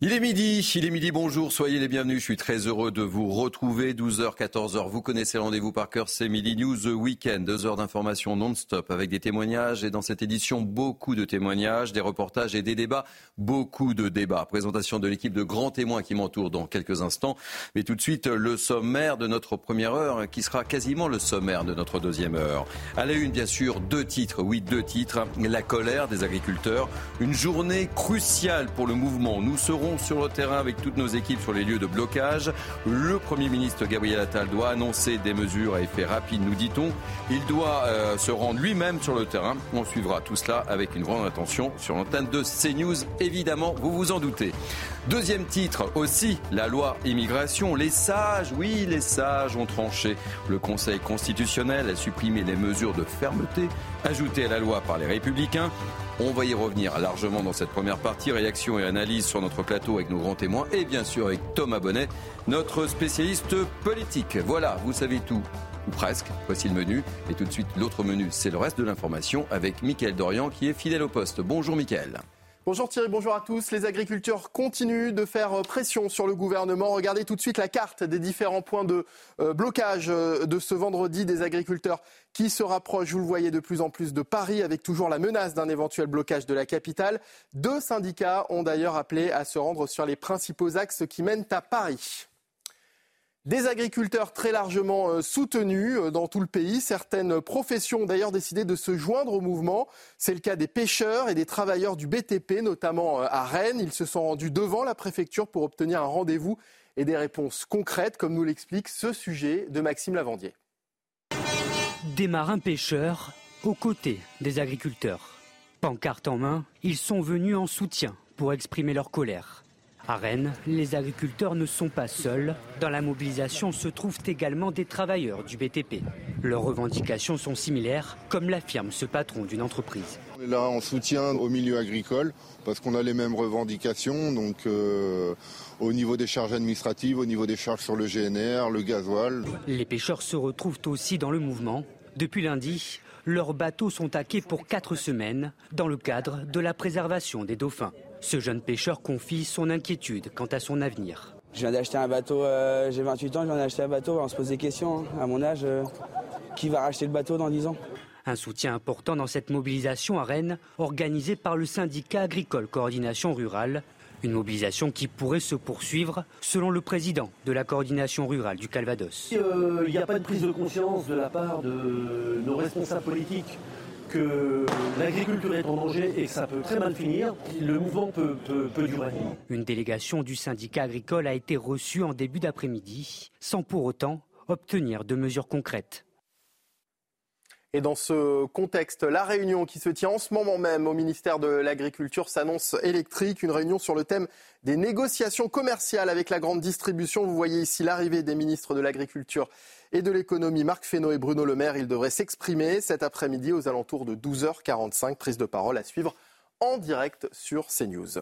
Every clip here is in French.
Il est midi, il est midi, bonjour, soyez les bienvenus. Je suis très heureux de vous retrouver. 12h, 14h, vous connaissez le rendez-vous par cœur, c'est Midi News The Weekend. Deux heures d'information non-stop avec des témoignages et dans cette édition, beaucoup de témoignages, des reportages et des débats. Beaucoup de débats. Présentation de l'équipe de grands témoins qui m'entourent dans quelques instants. Mais tout de suite, le sommaire de notre première heure qui sera quasiment le sommaire de notre deuxième heure. À la une, bien sûr, deux titres. Oui, deux titres. La colère des agriculteurs. Une journée cruciale pour le mouvement. Nous serons sur le terrain avec toutes nos équipes sur les lieux de blocage. Le Premier ministre Gabriel Attal doit annoncer des mesures à effet rapide, nous dit-on. Il doit euh, se rendre lui-même sur le terrain. On suivra tout cela avec une grande attention sur l'antenne de CNews, évidemment, vous vous en doutez. Deuxième titre aussi, la loi immigration. Les sages, oui, les sages ont tranché. Le Conseil constitutionnel a supprimé les mesures de fermeté ajoutées à la loi par les républicains. On va y revenir largement dans cette première partie. Réaction et analyse sur notre plateau avec nos grands témoins et bien sûr avec Thomas Bonnet, notre spécialiste politique. Voilà, vous savez tout. Ou presque. Voici le menu. Et tout de suite, l'autre menu, c'est le reste de l'information avec Mickaël Dorian qui est fidèle au poste. Bonjour Mickaël. Bonjour Thierry, bonjour à tous. Les agriculteurs continuent de faire pression sur le gouvernement. Regardez tout de suite la carte des différents points de euh, blocage euh, de ce vendredi des agriculteurs qui se rapprochent, vous le voyez, de plus en plus de Paris avec toujours la menace d'un éventuel blocage de la capitale. Deux syndicats ont d'ailleurs appelé à se rendre sur les principaux axes qui mènent à Paris. Des agriculteurs très largement euh, soutenus euh, dans tout le pays. Certaines professions ont d'ailleurs décidé de se joindre au mouvement. C'est le cas des pêcheurs et des travailleurs du BTP, notamment euh, à Rennes. Ils se sont rendus devant la préfecture pour obtenir un rendez-vous et des réponses concrètes, comme nous l'explique ce sujet de Maxime Lavandier. Des marins pêcheurs aux côtés des agriculteurs. Pancarte en main, ils sont venus en soutien pour exprimer leur colère. À Rennes, les agriculteurs ne sont pas seuls. Dans la mobilisation se trouvent également des travailleurs du BTP. Leurs revendications sont similaires, comme l'affirme ce patron d'une entreprise. On est là en soutien au milieu agricole parce qu'on a les mêmes revendications. Donc, euh, au niveau des charges administratives, au niveau des charges sur le GNR, le gasoil. Les pêcheurs se retrouvent aussi dans le mouvement. Depuis lundi, leurs bateaux sont taqués pour quatre semaines dans le cadre de la préservation des dauphins. Ce jeune pêcheur confie son inquiétude quant à son avenir. Je viens d'acheter un bateau, euh, j'ai 28 ans, je viens d'acheter un bateau, on se pose des questions. Hein. À mon âge, euh, qui va racheter le bateau dans 10 ans? Un soutien important dans cette mobilisation à Rennes, organisée par le syndicat agricole Coordination Rurale. Une mobilisation qui pourrait se poursuivre, selon le président de la coordination rurale du Calvados. Euh, il n'y a pas de prise de conscience de la part de nos responsables politiques que l'agriculture est en danger et que ça peut très mal finir, le mouvement peut, durer. Une délégation du syndicat agricole a été reçue en début d'après-midi, sans pour autant obtenir de mesures concrètes. Et dans ce contexte, la réunion qui se tient en ce moment même au ministère de l'Agriculture s'annonce électrique. Une réunion sur le thème des négociations commerciales avec la grande distribution. Vous voyez ici l'arrivée des ministres de l'Agriculture et de l'économie, Marc Fesneau et Bruno Le Maire. Ils devraient s'exprimer cet après-midi aux alentours de 12h45. Prise de parole à suivre en direct sur CNews.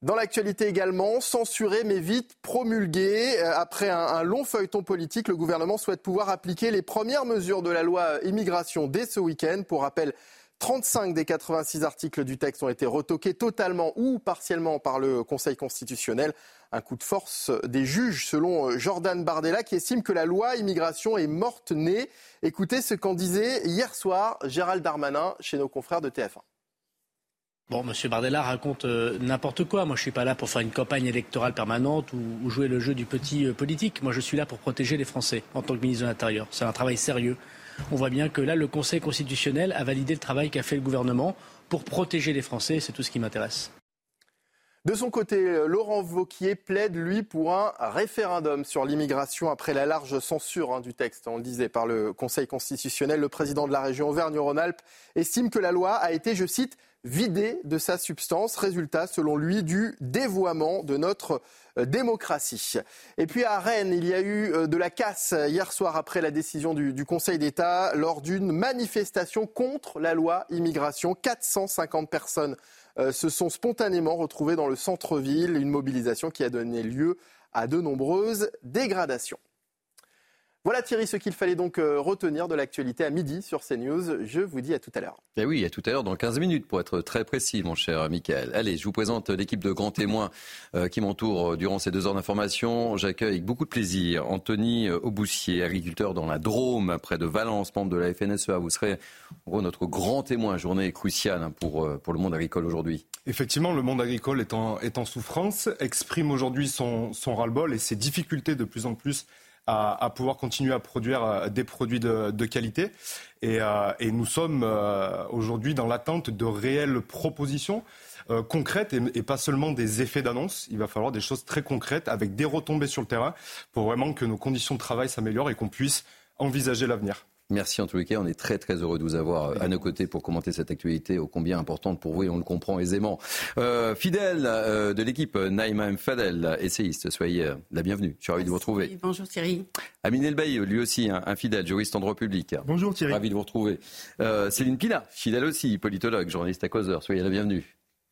Dans l'actualité également, censuré mais vite promulgué. Euh, après un, long feuilleton politique, le gouvernement souhaite pouvoir appliquer les premières mesures de la loi immigration dès ce week-end. Pour rappel, 35 des 86 articles du texte ont été retoqués totalement ou partiellement par le Conseil constitutionnel. Un coup de force des juges, selon euh, Jordan Bardella, qui estime que la loi immigration est morte-née. Écoutez ce qu'en disait hier soir Gérald Darmanin chez nos confrères de TF1. Bon, M. Bardella raconte euh, n'importe quoi. Moi, je suis pas là pour faire une campagne électorale permanente ou, jouer le jeu du petit euh, politique. Moi, je suis là pour protéger les Français en tant que ministre de l'Intérieur. C'est un travail sérieux. On voit bien que là, le Conseil constitutionnel a validé le travail qu'a fait le gouvernement pour protéger les Français. C'est tout ce qui m'intéresse. De son côté, Laurent Vauquier plaide, lui, pour un référendum sur l'immigration après la large censure hein, du texte, on le disait, par le Conseil constitutionnel. Le président de la région Auvergne-Rhône-Alpes estime que la loi a été, je cite, vidé de sa substance. Résultat, selon lui, du dévoiement de notre euh, démocratie. Et puis à Rennes, il y a eu euh, de la casse hier soir après la décision du, Conseil d'État lors d'une manifestation contre la loi immigration. 450 personnes se sont spontanément retrouvées dans le centre-ville, une mobilisation qui a donné lieu à de nombreuses dégradations. Voilà Thierry ce qu'il fallait donc euh, retenir de l'actualité à midi sur CNews. Je vous dis à tout à l'heure. Et eh oui, à tout à l'heure dans 15 minutes pour être très précis mon cher Michael. Allez, je vous présente l'équipe de grands témoins euh, qui m'entoure durant ces deux heures d'information. J'accueille avec beaucoup de plaisir Anthony Auboussier, agriculteur dans la Drôme, près de Valence, membre de la FNSEA. Vous serez en gros notre grand témoin, journée cruciale hein, pour, euh, pour le monde agricole aujourd'hui. Effectivement, le monde agricole est en, est en souffrance, exprime aujourd'hui son, son ras-le-bol et ses difficultés de plus en plus à, pouvoir continuer à produire euh, des produits de, qualité. Euh, et, nous sommes euh, aujourd'hui dans l'attente de réelles propositions. concrètes et, pas seulement des effets d'annonce. Il va falloir des choses très concrètes avec des retombées sur le terrain pour vraiment que nos conditions de travail s'améliorent et qu'on puisse envisager l'avenir. Merci en tous les cas. On est très très heureux de vous avoir euh, à nos côtés pour commenter cette actualité ô combien importante pour vous et on le comprend aisément. Euh, fidèle euh, de l'équipe, Naïma Fadel, essayiste, soyez la bienvenue. Je suis ravi de vous retrouver. Bonjour Thierry. Amine Elbaï, lui aussi un, fidèle, juriste en droit public. Bonjour Thierry. Ravi de vous retrouver. Céline Pina, fidèle aussi, politologue, journaliste à causeur. Soyez la bienvenue.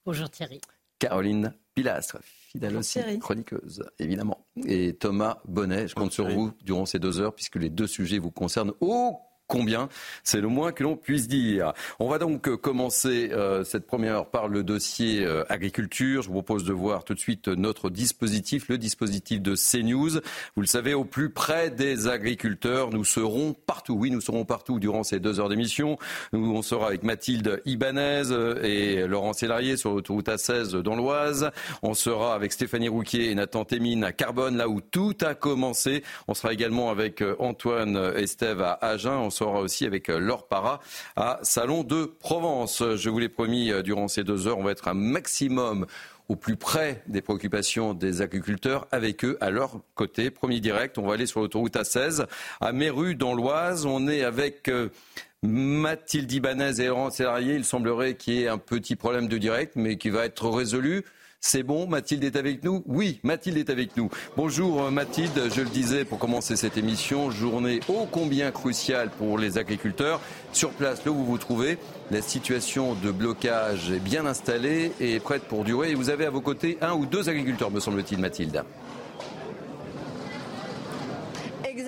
Bonjour Thierry. Caroline Pilastre, fidèle aussi, chroniqueuse, évidemment. Et Thomas Bonnet, je compte sur vous durant ces deux heures, puisque les deux sujets vous concernent. Oh combien, c'est le moins que l'on puisse dire. On va donc euh, commencer euh, cette première heure par le dossier euh, agriculture. Je vous propose de voir tout de suite notre dispositif, le dispositif de CNews. Vous le savez, au plus près des agriculteurs, nous serons partout. Oui, nous serons partout durant ces deux heures d'émission. Nous, on sera avec Mathilde Ibanez et Laurent Sélarié sur l'autoroute A16 dans l'Oise. On sera avec Stéphanie Rouquier et Nathan Témine à Carbone, là où tout a commencé. On sera également avec Antoine Estève à Agen sera aussi avec euh, Laure Para à Salon de Provence. Je vous l'ai promis, euh, durant ces deux heures, on va être un maximum au plus près des préoccupations des agriculteurs, avec eux à leur côté. Premier direct, on va aller sur l'autoroute A16 à Méru dans l'Oise. On est avec euh, Mathilde Ibanez et Laurent Sélarié. Il semblerait qu'il y ait un petit problème de direct, mais qui va être résolu. C'est bon, Mathilde est avec nous? Oui, Mathilde est avec nous. Bonjour euh, Mathilde, je le disais pour commencer cette émission, journée ô combien cruciale pour les agriculteurs. Sur place, là où vous vous trouvez, la situation de blocage est bien installée et prête pour durer. Et vous avez à vos côtés un ou deux agriculteurs, me semble-t-il, Mathilde.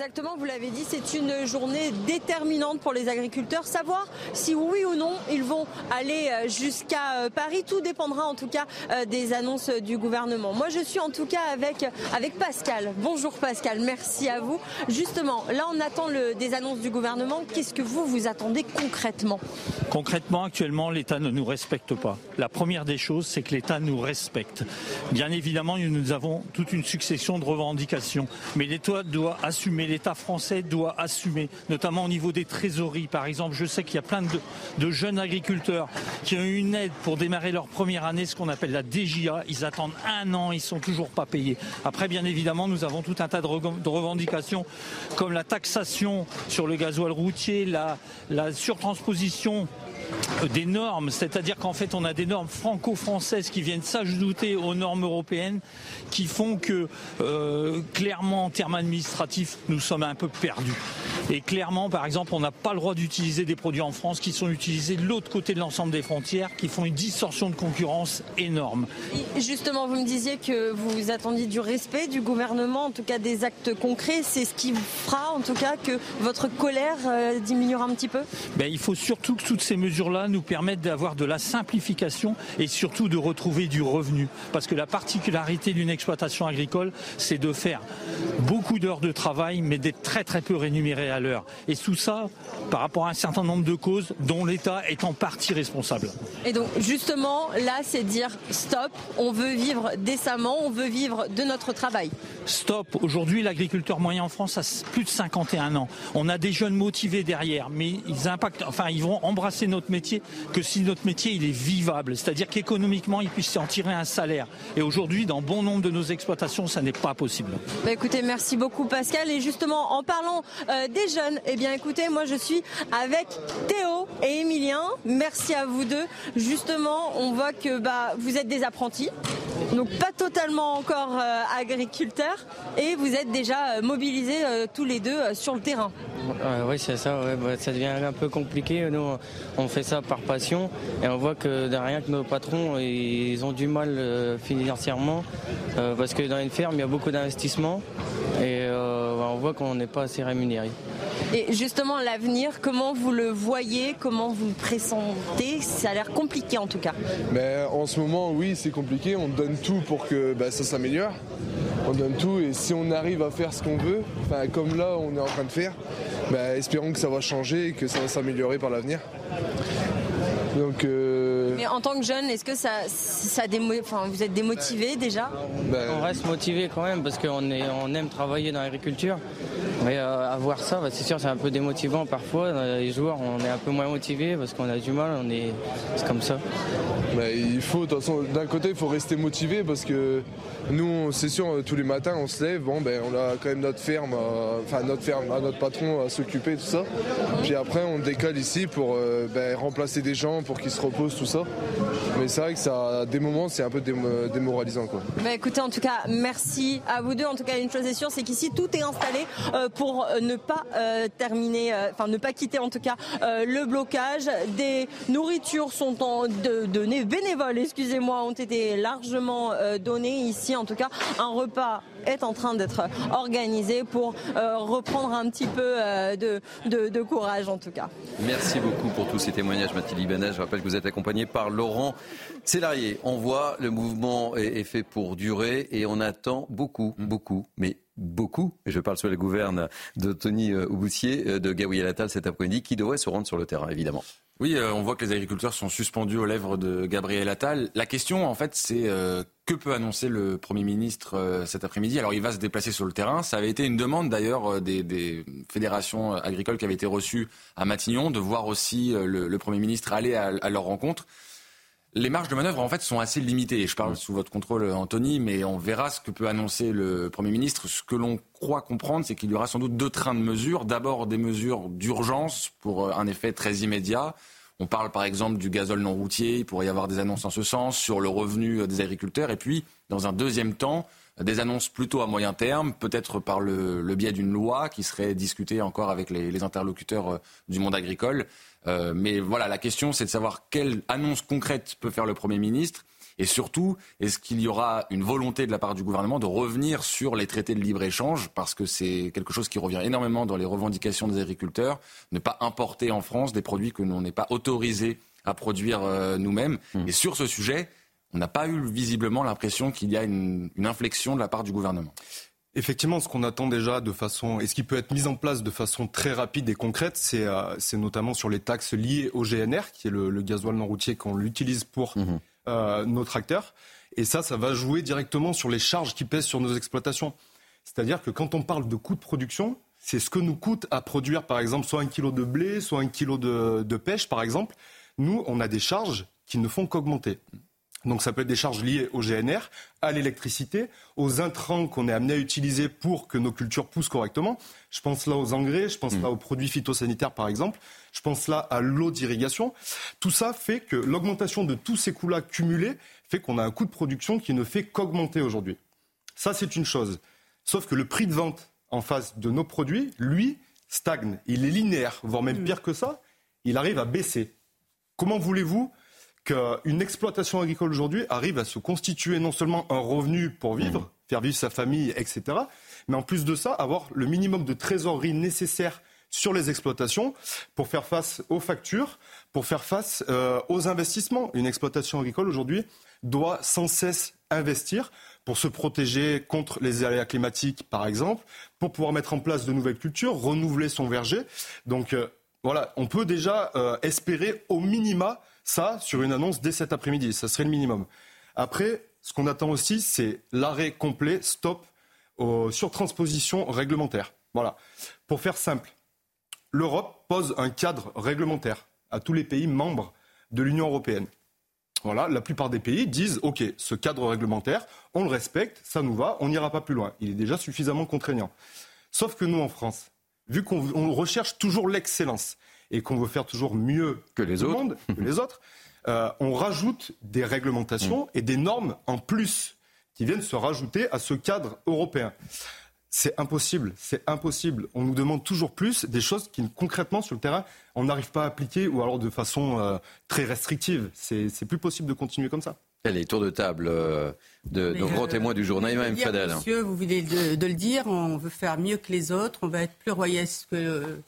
Exactement, vous l'avez dit, c'est une journée déterminante pour les agriculteurs. Savoir si oui ou non ils vont aller euh, jusqu'à euh, Paris, tout dépendra en tout cas euh, des annonces du gouvernement. Moi je suis en tout cas avec, avec Pascal. Bonjour Pascal, merci à vous. Justement, là on attend des annonces du gouvernement. Qu'est-ce que vous vous attendez concrètement? Concrètement, actuellement, l'État ne nous respecte pas. La première des choses, c'est que l'État nous respecte. Bien évidemment, nous avons toute une succession de revendications, mais l'État doit assumer mais l'État français doit assumer, notamment au niveau des trésoreries. Par exemple, je sais qu'il y a plein de, jeunes agriculteurs qui ont eu une aide pour démarrer leur première année, ce qu'on appelle la DGA. Ils attendent un an, ils sont toujours pas payés. Après, bien évidemment, nous avons tout un tas de, revendications comme la taxation sur le gasoil routier, la surtransposition des normes, c'est-à-dire qu'en fait on a des normes franco-françaises qui viennent s'ajouter aux normes européennes qui font que euh, clairement en termes administratifs nous sommes un peu perdus. Et clairement par exemple on n'a pas le droit d'utiliser des produits en France qui sont utilisés de l'autre côté de l'ensemble des frontières, qui font une distorsion de concurrence énorme. Justement vous me disiez que vous attendiez du respect du gouvernement, en tout cas des actes concrets, c'est ce qui fera en tout cas que votre colère euh, diminuera un petit peu? Ben, Il faut surtout que toutes ces mesures là nous permettent d'avoir de la simplification et surtout de retrouver du revenu. Parce que la particularité d'une exploitation agricole, c'est de faire beaucoup d'heures de travail, mais d'être très très peu rémunéré à l'heure. Et tout ça, par rapport à un certain nombre de causes dont l'État est en partie responsable. Et donc justement, là, c'est dire stop, on veut vivre décemment, on veut vivre de notre travail. Stop. Aujourd'hui, l'agriculteur moyen en France a plus de 51 ans. On a des jeunes motivés derrière, mais ils impactent, enfin, ils vont embrasser notre notre métier que si notre métier il est vivable, c'est-à-dire qu'économiquement il puisse en tirer un salaire. Et aujourd'hui, dans bon nombre de nos exploitations, ça n'est pas possible. Bah, écoutez, merci beaucoup Pascal. Et justement, en parlant euh, des jeunes, eh bien écoutez, moi je suis avec Théo et Emilien. Merci à vous deux. Justement, on voit que bah, vous êtes des apprentis, donc pas totalement encore euh, agriculteurs, et vous êtes déjà euh, mobilisés euh, tous les deux euh, sur le terrain. oui, c'est ça. ouais, bah, ça devient un peu compliqué. Nous, on fait ça par passion et on voit que derrière que nos patrons, ils ont du mal euh, financièrement euh, parce que dans une ferme, il y a beaucoup d'investissements et euh, bah, on voit qu'on n'est pas assez rémunéré. Et justement, l'avenir, comment vous le voyez, comment vous le pressentez? Ça a l'air compliqué en tout cas. Ben, en ce moment, oui, c'est compliqué. On donne tout pour que ben, ça s'améliore. On donne tout et si on arrive à faire ce qu'on veut, comme là on est en train de faire, ben, espérons que ça va changer et que ça va s'améliorer par l'avenir. Donc, euh, Mais en tant que jeune, est-ce que ça, ça démo- enfin, vous êtes démotivé déjà? Ben, On reste motivé quand même parce qu'on on aime travailler dans l'agriculture. Mais euh, à voir ça, bah, c'est sûr, c'est un peu démotivant parfois. Les joueurs, on est un peu moins motivé parce qu'on a du mal. On est, c'est comme ça. ben, il faut, de toute façon, d'un côté, il faut rester motivé parce que nous, c'est sûr, tous les matins, on se lève, bon, ben, on a quand même notre ferme, euh, enfin notre ferme, à notre patron à s'occuper, tout ça. Puis après, on décale ici pour euh, ben, remplacer des gens, pour qu'ils se reposent, tout ça. Mais c'est vrai que ça, à des moments, c'est un peu démo- démoralisant, quoi. Bah écoutez, en tout cas, merci à vous deux. En tout cas, une chose est sûre, c'est qu'ici tout est installé euh, pour euh, ne pas euh, terminer, enfin ne pas quitter en tout cas le blocage. Des nourritures sont en, données bénévoles, excusez-moi, ont été largement données ici. En tout cas, un repas est en train d'être organisé pour euh, reprendre un petit peu euh, de, de, de courage en tout cas. Merci beaucoup pour tous ces témoignages, Mathilde Ibanez. Je rappelle que vous êtes accompagné par Laurent Célarier. On voit, le mouvement est, est fait pour durer et on attend beaucoup, beaucoup, mais beaucoup, et je parle sous la gouverne de Tony euh, Ouboussier, euh, de Gabriel Attal cet après-midi, qui devrait se rendre sur le terrain, évidemment. Oui, euh, on voit que les agriculteurs sont suspendus aux lèvres de Gabriel Attal. La question, en fait, c'est euh, que peut annoncer le Premier ministre euh, cet après-midi? Alors, il va se déplacer sur le terrain. Ça avait été une demande, d'ailleurs, euh, des, des fédérations euh, agricoles qui avaient été reçues à Matignon, de voir aussi le, le Premier ministre aller à, à leur rencontre. Les marges de manœuvre, en fait, sont assez limitées. Je parle sous votre contrôle, Anthony, mais on verra ce que peut annoncer le Premier ministre. Ce que l'on croit comprendre, c'est qu'il y aura sans doute deux trains de mesures. D'abord, des mesures d'urgence pour un effet très immédiat. On parle par exemple du gazole non routier, il pourrait y avoir des annonces en ce sens, sur le revenu des agriculteurs. Et puis, dans un deuxième temps, des annonces plutôt à moyen terme, peut-être par le, biais d'une loi qui serait discutée encore avec les, les interlocuteurs euh, du monde agricole. Euh, mais voilà, la question, c'est de savoir quelle annonce concrète peut faire le Premier ministre. Et surtout, est-ce qu'il y aura une volonté de la part du gouvernement de revenir sur les traités de libre-échange? Parce que c'est quelque chose qui revient énormément dans les revendications des agriculteurs. Ne pas importer en France des produits que l'on n'est pas autorisé à produire euh, nous-mêmes. Et sur ce sujet, on n'a pas eu visiblement l'impression qu'il y a une, une inflexion de la part du gouvernement. Effectivement, ce qu'on attend déjà de façon, et ce qui peut être mis en place de façon très rapide et concrète, c'est euh, notamment sur les taxes liées au GNR, qui est le, le gasoil non routier qu'on l'utilise pour euh, nos tracteurs. Et ça, ça va jouer directement sur les charges qui pèsent sur nos exploitations. C'est-à-dire que quand on parle de coûts de production, c'est ce que nous coûte à produire, par exemple, soit un kilo de blé, soit un kilo de, de pêche, par exemple. Nous, on a des charges qui ne font qu'augmenter. Donc ça peut être des charges liées au GNR, à l'électricité, aux intrants qu'on est amené à utiliser pour que nos cultures poussent correctement. Je pense là aux engrais, je pense là aux produits phytosanitaires par exemple, je pense là à l'eau d'irrigation. Tout ça fait que l'augmentation de tous ces coûts-là cumulés fait qu'on a un coût de production qui ne fait qu'augmenter aujourd'hui. Ça c'est une chose. Sauf que le prix de vente en face de nos produits, lui, stagne. Il est linéaire, voire même pire que ça, il arrive à baisser. Comment voulez-vous qu'une exploitation agricole aujourd'hui arrive à se constituer non seulement un revenu pour vivre, faire vivre sa famille, etc., mais en plus de ça, avoir le minimum de trésorerie nécessaire sur les exploitations pour faire face aux factures, pour faire face euh, aux investissements. Une exploitation agricole aujourd'hui doit sans cesse investir pour se protéger contre les aléas climatiques, par exemple, pour pouvoir mettre en place de nouvelles cultures, renouveler son verger. Donc euh, voilà, on peut déjà euh, espérer au minima ça sur une annonce dès cet après-midi. Ça serait le minimum. Après, ce qu'on attend aussi, c'est l'arrêt complet, stop, aux surtranspositions réglementaires. Voilà. Pour faire simple, l'Europe pose un cadre réglementaire à tous les pays membres de l'Union européenne. Voilà, la plupart des pays disent OK, ce cadre réglementaire, on le respecte, ça nous va, on n'ira pas plus loin. Il est déjà suffisamment contraignant. Sauf que nous, en France, vu qu'on recherche toujours l'excellence et qu'on veut faire toujours mieux que les autres, monde, que les autres euh, on rajoute des réglementations mm. et des normes en plus qui viennent se rajouter à ce cadre européen. C'est impossible, c'est impossible. On nous demande toujours plus des choses qui, concrètement, sur le terrain, on n'arrive pas à appliquer ou alors de façon euh, très restrictive. C'est plus possible de continuer comme ça. est tour de table euh, de nos grands témoins du jour. Naïma Fadel. Monsieur, vous venez de, de, le dire, on veut faire mieux que les autres, on va être plus royaliste que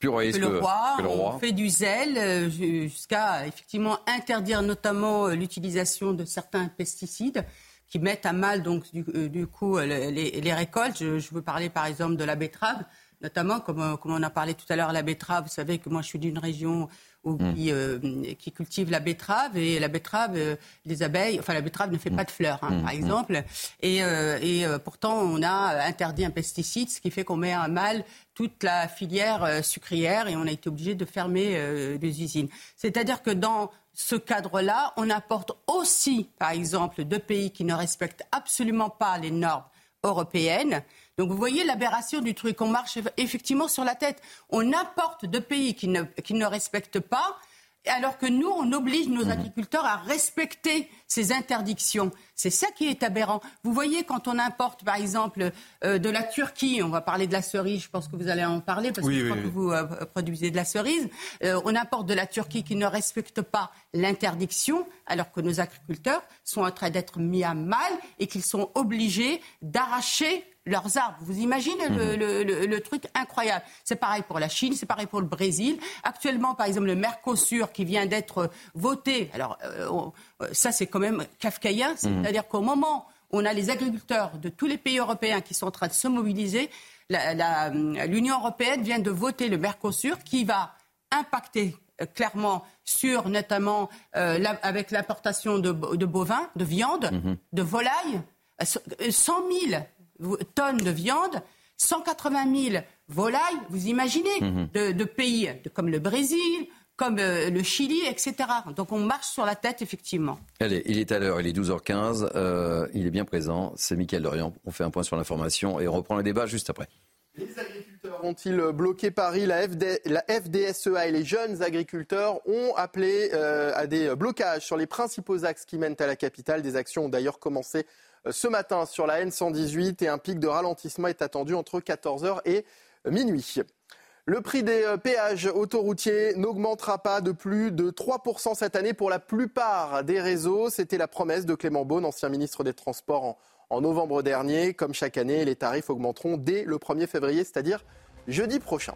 plus que, le roi. On fait du zèle euh, jusqu'à effectivement interdire notamment euh, l'utilisation de certains pesticides qui mettent à mal donc du, euh, coup les, récoltes. Je, veux parler par exemple de la betterave, notamment comme, comme on a parlé tout à l'heure la betterave. Vous savez que moi je suis d'une région ou mm. qui, euh, qui cultivent la betterave et la betterave, euh, les abeilles, enfin la betterave ne fait pas de fleurs, hein, mm. par mm. exemple. Et, euh, et pourtant, on a interdit un pesticide, ce qui fait qu'on met à mal toute la filière sucrière et on a été obligé de fermer des usines. C'est-à-dire que dans ce cadre-là, on apporte aussi, par exemple, deux pays qui ne respectent absolument pas les normes européennes. Donc vous voyez l'aberration du truc. On marche effectivement sur la tête. On importe de pays qui ne, qui ne respectent pas alors que nous, on oblige nos mmh. agriculteurs à respecter ces interdictions. C'est ça qui est aberrant. Vous voyez, quand on importe, par exemple, euh, de la Turquie, on va parler de la cerise, je pense que vous allez en parler, parce que je crois que vous euh, produisez de la cerise, euh, on importe de la Turquie qui ne respecte pas l'interdiction, alors que nos agriculteurs sont en train d'être mis à mal et qu'ils sont obligés d'arracher leurs arbres. Vous imaginez mhm. le, truc incroyable. C'est pareil pour la Chine, c'est pareil pour le Brésil. Actuellement, par exemple, le Mercosur qui vient d'être voté, alors euh, euh, ça c'est quand même kafkaïen, mhm. c'est-à-dire qu'au moment où on a les agriculteurs de tous les pays européens qui sont en train de se mobiliser, l'Union européenne vient de voter le Mercosur qui va impacter euh, clairement sur notamment avec l'importation de, bovins, de viande, mhm. de volailles. 100 000 tonnes de viande, 180 000 volailles, vous imaginez, mhm. de, pays comme le Brésil, comme euh, le Chili, etc. Donc on marche sur la tête, effectivement. Allez, il est à l'heure, il est 12h15, euh, il est bien présent, c'est Mickaël Dorian. On fait un point sur l'information et on reprend le débat juste après. Les agriculteurs ont-ils bloqué Paris? La, FDSEA et les jeunes agriculteurs ont appelé euh, à des blocages sur les principaux axes qui mènent à la capitale. Des actions ont d'ailleurs commencé ce matin sur la N118 et un pic de ralentissement est attendu entre 14h et minuit. Le prix des euh, péages autoroutiers n'augmentera pas de plus de 3% cette année pour la plupart des réseaux. C'était la promesse de Clément Beaune, ancien ministre des Transports, en, novembre dernier. Comme chaque année, les tarifs augmenteront dès le 1er février, c'est-à-dire jeudi prochain.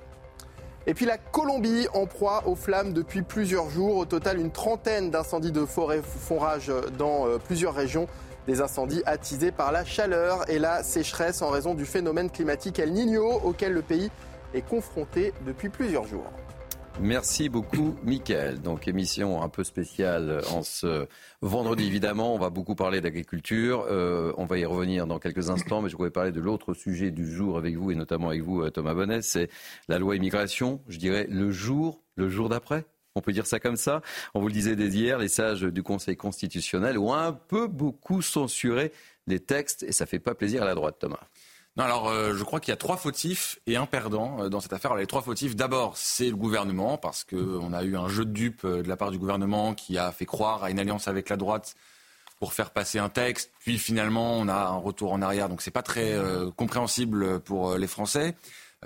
Et puis la Colombie en proie aux flammes depuis plusieurs jours. Au total, une trentaine d'incendies de forêt font rage dans euh, plusieurs régions. Des incendies attisés par la chaleur et la sécheresse en raison du phénomène climatique El Niño auquel le pays est confronté depuis plusieurs jours. Merci beaucoup, Mickaël. Donc, émission un peu spéciale en ce vendredi, évidemment. On va beaucoup parler d'agriculture. Euh, on va y revenir dans quelques instants, mais je voulais parler de l'autre sujet du jour avec vous, et notamment avec vous, euh, Thomas Bonnet. C'est la loi immigration. Je dirais le jour, le jour d'après. On peut dire ça comme ça. On vous le disait dès hier, les sages du Conseil constitutionnel ont un peu beaucoup censuré les textes et ça fait pas plaisir à la droite, Thomas. Non, alors euh, je crois qu'il y a trois fautifs et un perdant euh, dans cette affaire. Alors, les trois fautifs, d'abord, c'est le gouvernement, parce qu'on a eu un jeu de dupes euh, de la part du gouvernement qui a fait croire à une alliance avec la droite pour faire passer un texte. Puis finalement, on a un retour en arrière, donc c'est pas très compréhensible pour les Français.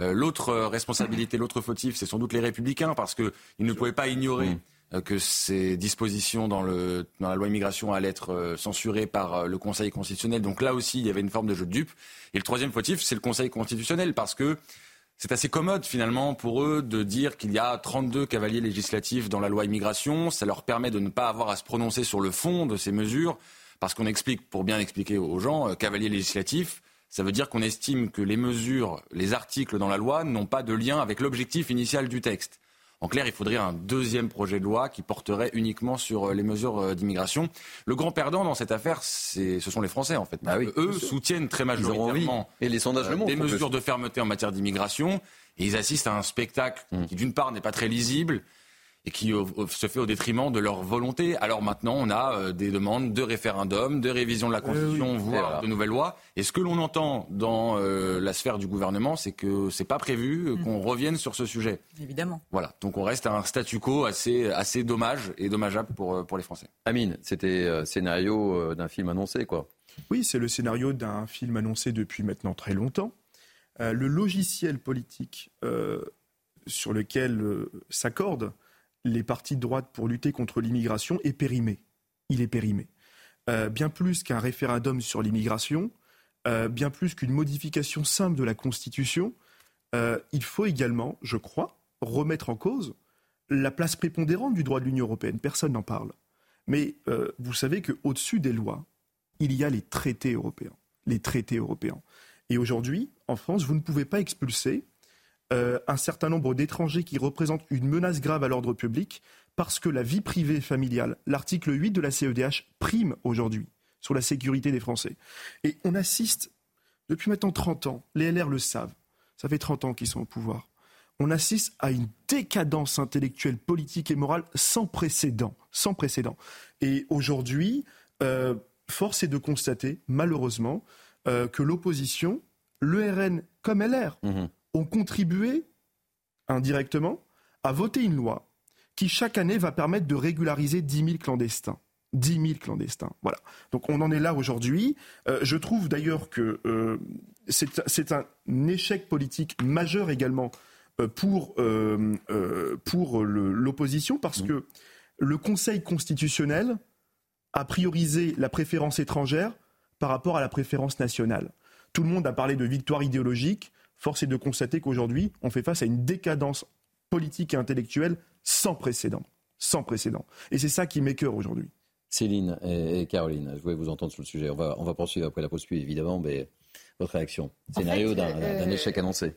Euh, l'autre responsabilité, l'autre fautif, c'est sans doute les républicains, parce qu'ils ne pouvaient pas ignorer mmh. euh, que ces dispositions dans, le, dans, la loi immigration allaient être euh, censurées par le Conseil constitutionnel. Donc là aussi, il y avait une forme de jeu de dupe. Et le troisième fautif, c'est le Conseil constitutionnel, parce que c'est assez commode finalement pour eux de dire qu'il y a 32 cavaliers législatifs dans la loi immigration. Ça leur permet de ne pas avoir à se prononcer sur le fond de ces mesures, parce qu'on explique, pour bien expliquer aux gens, cavaliers législatifs, ça veut dire qu'on estime que les mesures, les articles dans la loi n'ont pas de lien avec l'objectif initial du texte. En clair, il faudrait un deuxième projet de loi qui porterait uniquement sur euh, les mesures euh, d'immigration. Le grand perdant dans cette affaire, ce sont les Français, en fait. Ah eux soutiennent très majoritairement et les sondages euh, des mesures de fermeté en matière d'immigration. Et ils assistent à un spectacle mmh. qui, d'une part, n'est pas très lisible et qui se fait au détriment de leur volonté. Alors maintenant, on a euh, des demandes de référendum, de révision de la Constitution, voire de nouvelles lois. Et ce que l'on entend dans euh, la sphère du gouvernement, c'est que c'est pas prévu mm. qu'on revienne sur ce sujet. Évidemment. Voilà. Donc on reste à un statu quo assez, assez dommage et dommageable pour, euh, pour les Français. Amine, c'était scénario d'un film annoncé, quoi. Oui, c'est le scénario d'un film annoncé depuis maintenant très longtemps. le logiciel politique sur lequel s'accorde les partis de droite pour lutter contre l'immigration est périmé. Il est périmé. Euh, bien plus qu'un référendum sur l'immigration, euh, bien plus qu'une modification simple de la Constitution, euh, il faut également, je crois, remettre en cause la place prépondérante du droit de l'Union européenne. Personne n'en parle. Mais vous savez qu'au-dessus des lois, il y a les traités européens. Les traités européens. Et aujourd'hui, en France, vous ne pouvez pas expulser euh, un certain nombre d'étrangers qui représentent une menace grave à l'ordre public parce que la vie privée familiale, l'article 8 de la CEDH, prime aujourd'hui sur la sécurité des Français. Et on assiste, depuis maintenant 30 ans, les LR le savent, ça fait 30 ans qu'ils sont au pouvoir, on assiste à une décadence intellectuelle, politique et morale sans précédent. Sans précédent. Et aujourd'hui, euh, force est de constater, malheureusement, euh, que l'opposition, le RN comme LR, mmh ont contribué indirectement à voter une loi qui chaque année va permettre de régulariser 10 000 clandestins. 10 000 clandestins. Voilà. Donc on en est là aujourd'hui. Euh, je trouve d'ailleurs que euh, c'est un échec politique majeur également euh, pour, pour l'opposition parce que le Conseil constitutionnel a priorisé la préférence étrangère par rapport à la préférence nationale. Tout le monde a parlé de victoire idéologique force est de constater qu'aujourd'hui, on fait face à une décadence politique et intellectuelle sans précédent. Sans précédent. Et c'est ça qui m'écœure aujourd'hui. Céline et Caroline, je voulais vous entendre sur le sujet. On va, on va poursuivre après la pause, évidemment, mais votre réaction. Scénario d'un euh, échec annoncé.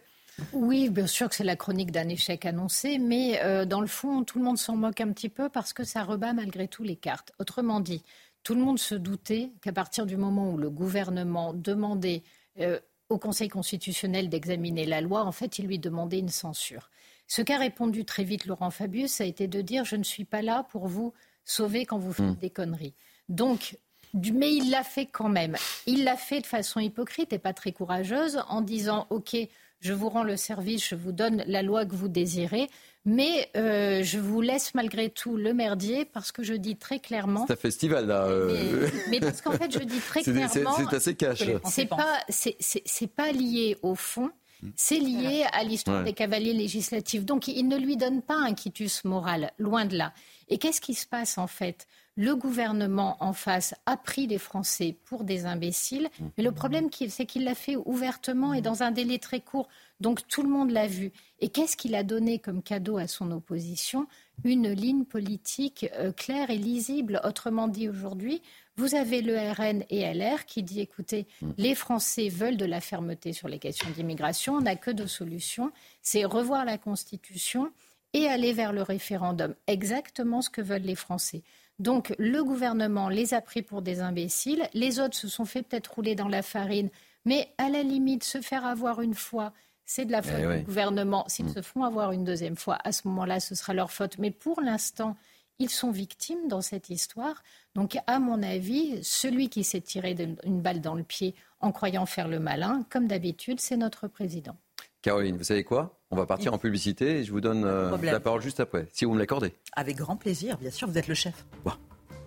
Oui, bien sûr que c'est la chronique d'un échec annoncé, mais euh, dans le fond, tout le monde s'en moque un petit peu parce que ça rebat malgré tout les cartes. Autrement dit, tout le monde se doutait qu'à partir du moment où le gouvernement demandait euh, au Conseil constitutionnel d'examiner la loi, en fait, il lui demandait une censure. Ce qu'a répondu très vite Laurent Fabius, ça a été de dire je ne suis pas là pour vous sauver quand vous faites hmm. des conneries. Donc, mais il l'a fait quand même. Il l'a fait de façon hypocrite et pas très courageuse en disant OK, je vous rends le service, je vous donne la loi que vous désirez, mais euh, je vous laisse malgré tout le merdier parce que je dis très clairement. C'est un festival là. Euh. Mais, parce qu'en fait, je dis très clairement. C'est assez cash. C'est pas, c'est pas lié au fond. C'est lié à l'histoire des cavaliers législatifs. Donc, il ne lui donne pas un quitus moral, loin de là. Et qu'est-ce qui se passe en fait? Le gouvernement en face a pris les Français pour des imbéciles. Mais le problème, c'est qu'il l'a fait ouvertement et dans un délai très court. Donc tout le monde l'a vu. Et qu'est-ce qu'il a donné comme cadeau à son opposition? Une ligne politique euh, claire et lisible. Autrement dit, aujourd'hui, vous avez le RN et LR qui dit écoutez, les Français veulent de la fermeté sur les questions d'immigration. On n'a que deux solutions c'est revoir la Constitution et aller vers le référendum. Exactement ce que veulent les Français. Donc le gouvernement les a pris pour des imbéciles, les autres se sont fait peut-être rouler dans la farine, mais à la limite, se faire avoir une fois, c'est de la faute eh du gouvernement. S'ils mm. se font avoir une deuxième fois, à ce moment-là, ce sera leur faute. Mais pour l'instant, ils sont victimes dans cette histoire. Donc, à mon avis, celui qui s'est tiré une balle dans le pied en croyant faire le malin, comme d'habitude, c'est notre président. Caroline, vous savez quoi? On va partir en publicité et je vous donne euh, la parole juste après, si vous me l'accordez. Avec grand plaisir, bien sûr, vous êtes le chef.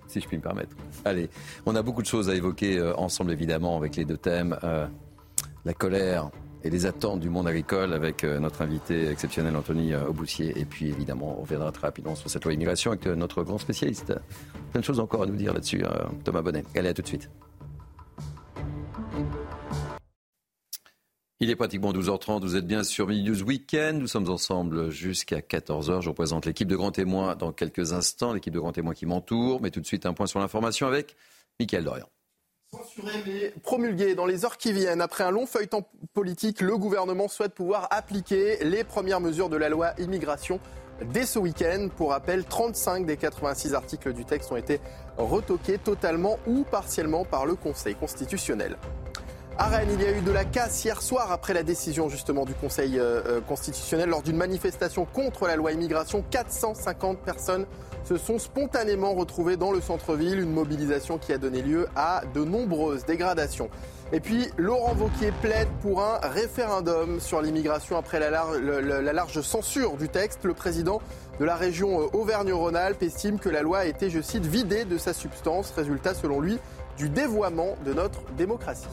si je puis me permettre. Allez, on a beaucoup de choses à évoquer euh, ensemble, évidemment, avec les deux thèmes. Euh, la colère et les attentes du monde agricole avec notre invité exceptionnel Anthony Auboussier. Et puis évidemment, on reviendra très rapidement sur cette loi immigration avec notre grand spécialiste. Plein de choses encore à nous dire là-dessus, Thomas Bonnet. Allez, à tout de suite. Il est pratiquement 12h30, vous êtes bien sur Midi News Weekend, nous sommes ensemble jusqu'à 14h. Je représente l'équipe de grands témoins dans quelques instants, l'équipe de grands témoins qui m'entoure, mais tout de suite un point sur l'information avec Mickaël Dorian. Censuré mais promulgué dans les heures qui viennent. Après un long feuilleton politique, le gouvernement souhaite pouvoir appliquer les premières mesures de la loi immigration dès ce week-end. Pour rappel, 35 des 86 articles du texte ont été retoqués totalement ou partiellement par le Conseil constitutionnel. À il y a eu de la casse hier soir après la décision justement du Conseil euh, euh, constitutionnel lors d'une manifestation contre la loi immigration. 450 personnes se sont spontanément retrouvées dans le centre-ville, une mobilisation qui a donné lieu à de nombreuses dégradations. Et puis, Laurent Vauquier plaide pour un référendum sur l'immigration après la, large censure du texte. Le président de la région euh, Auvergne-Rhône-Alpes estime que la loi a été, je cite, vidée de sa substance. Résultat, selon lui, du dévoiement de notre démocratie.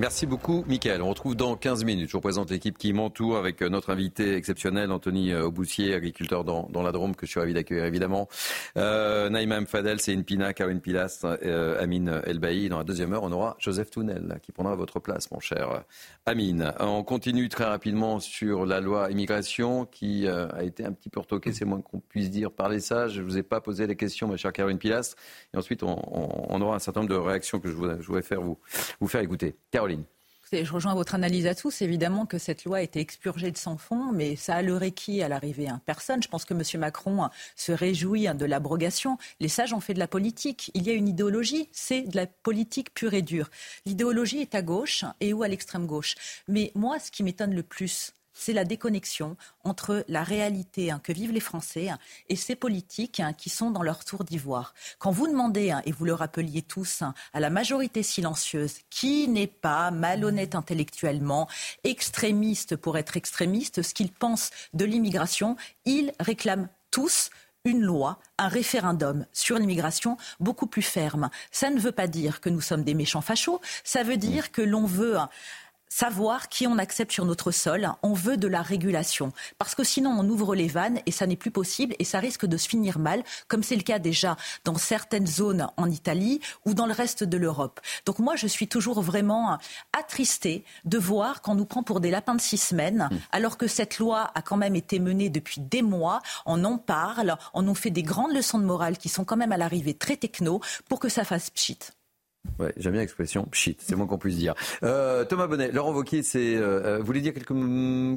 Merci beaucoup, Mickaël. On retrouve dans 15 minutes. Je vous présente l'équipe qui m'entoure avec euh, notre invité exceptionnel, Anthony euh, Auboussier, agriculteur dans, dans la Drôme, que je suis ravi d'accueillir évidemment. Euh, Naïma Mfadel, une Pina, Karine Pilas, euh, Amine Elbaï. Dans la deuxième heure, on aura Joseph Tounel qui prendra votre place, mon cher Amine. On continue très rapidement sur la loi immigration qui a été un petit peu retoquée, c'est moins qu'on puisse dire, par les sages. Je ne vous ai pas posé les questions, ma chère Karine Pilas. Et ensuite, on, on, aura un certain nombre de réactions que je voudrais, faire vous, vous faire écouter. Je rejoins votre analyse à tous. Évidemment que cette loi a été expurgée de son fond, mais ça a leurré qui à l'arrivée hein? Personne. Je pense que M. Macron se réjouit de l'abrogation. Les sages ont fait de la politique. Il y a une idéologie, c'est de la politique pure et dure. L'idéologie est à gauche et ou à l'extrême gauche. Mais moi, ce qui m'étonne le plus, c'est la déconnexion entre la réalité hein, que vivent les Français hein, et ces politiques hein, qui sont dans leur tour d'ivoire. Quand vous demandez, et vous le rappeliez tous, à la majorité silencieuse, qui n'est pas malhonnête intellectuellement, extrémiste pour être extrémiste, ce qu'ils pensent de l'immigration, ils réclament tous une loi, un référendum sur l'immigration beaucoup plus ferme. Ça ne veut pas dire que nous sommes des méchants fachos, ça veut dire que l'on veut savoir qui on accepte sur notre sol. On veut de la régulation. Parce que sinon, on ouvre les vannes et ça n'est plus possible et ça risque de se finir mal, comme c'est le cas déjà dans certaines zones en Italie ou dans le reste de l'Europe. Donc moi, je suis toujours vraiment attristée de voir qu'on nous prend pour des lapins de six semaines, mmh. alors que cette loi a quand même été menée depuis des mois. On en parle, on nous fait des grandes leçons de morale qui sont quand même à l'arrivée très techno pour que ça fasse pchit. Ouais, j'aime bien l'expression shit, c'est moins qu'on puisse dire. Euh, Thomas Bonnet, Laurent Wauquiez, c'est, euh, vous voulez dire quelques,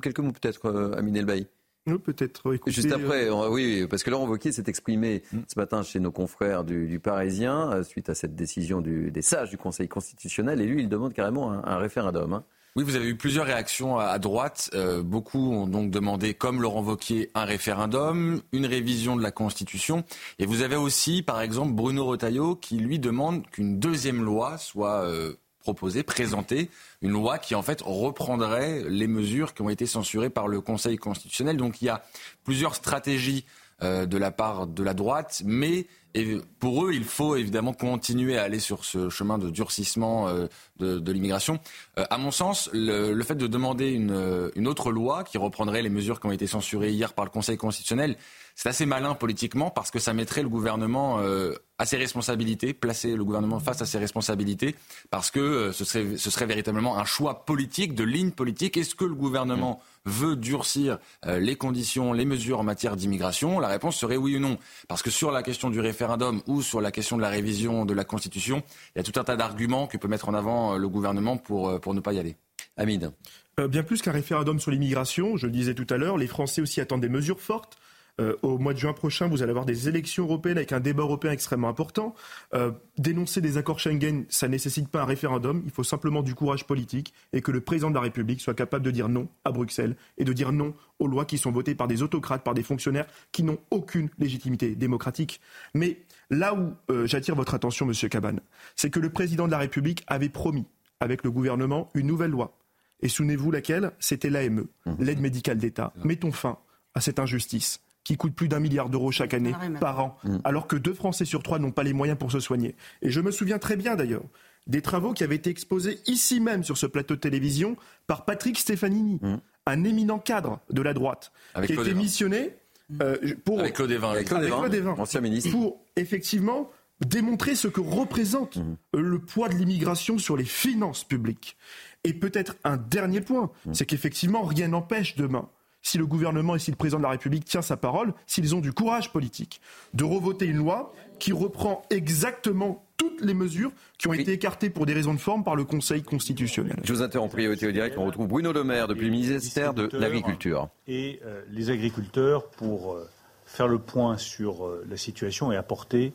quelques mots peut-être, euh, Amine Elbaï? Oui, peut-être. Juste après, oui, parce que Laurent Wauquiez s'est exprimé mm. ce matin chez nos confrères du, Parisien suite à cette décision des sages du Conseil constitutionnel. Et lui, il demande carrément un, référendum. Hein. Oui, vous avez eu plusieurs réactions à droite. Euh, beaucoup ont donc demandé, comme Laurent Wauquiez, un référendum, une révision de la Constitution. Et vous avez aussi, par exemple, Bruno Retailleau qui, lui, demande qu'une deuxième loi soit euh, proposée, présentée. Une loi qui, en fait, reprendrait les mesures qui ont été censurées par le Conseil constitutionnel. Donc il y a plusieurs stratégies euh, de la part de la droite, mais et pour eux, il faut évidemment continuer à aller sur ce chemin de durcissement euh, de, l'immigration. Euh, à mon sens, le, fait de demander une, une, autre loi qui reprendrait les mesures qui ont été censurées hier par le Conseil constitutionnel, c'est assez malin politiquement parce que ça mettrait le gouvernement euh, à ses responsabilités, placer le gouvernement face à ses responsabilités, parce que ce, serait, ce serait véritablement un choix politique, de ligne politique. Est-ce que le gouvernement veut durcir les conditions, les mesures en matière d'immigration? La réponse serait oui ou non. Parce que sur la question du référendum, ou sur la question de la révision de la Constitution, il y a tout un tas d'arguments que peut mettre en avant euh, le gouvernement pour, euh, pour ne pas y aller. Hamid. Euh, bien plus qu'un référendum sur l'immigration, je le disais tout à l'heure, les Français aussi attendent des mesures fortes euh, au mois de juin prochain, vous allez avoir des élections européennes avec un débat européen extrêmement important. Euh, dénoncer des accords Schengen, ça ne nécessite pas un référendum. Il faut simplement du courage politique et que le président de la République soit capable de dire non à Bruxelles et de dire non aux lois qui sont votées par des autocrates, par des fonctionnaires qui n'ont aucune légitimité démocratique. Mais là où euh, j'attire votre attention, Monsieur Cabane, c'est que le président de la République avait promis avec le gouvernement une nouvelle loi. Et souvenez-vous laquelle? C'était l'AME, mmh. l'aide médicale d'État. Mettons fin à cette injustice qui coûte plus d'un milliard d'euros chaque année par an, mm. alors que deux Français sur trois n'ont pas les moyens pour se soigner. Et je me souviens très bien d'ailleurs des travaux qui avaient été exposés ici même sur ce plateau de télévision par Patrick Stefanini, mm. un éminent cadre de la droite, qui a été missionné euh, pour avec Claude Evin, avec Claude ancien ministre, pour effectivement démontrer ce que représente mm. le poids de l'immigration sur les finances publiques. Et peut-être un dernier point, c'est qu'effectivement rien n'empêche demain si le gouvernement et si le président de la République tient sa parole, s'ils ont du courage politique, de revoter une loi qui reprend exactement toutes les mesures qui ont été écartées pour des raisons de forme par le Conseil constitutionnel. Je vous interromps priorité au direct. On retrouve Bruno Le Maire depuis le ministère de l'Agriculture. Et euh, les agriculteurs pour euh, faire le point sur euh, la situation et apporter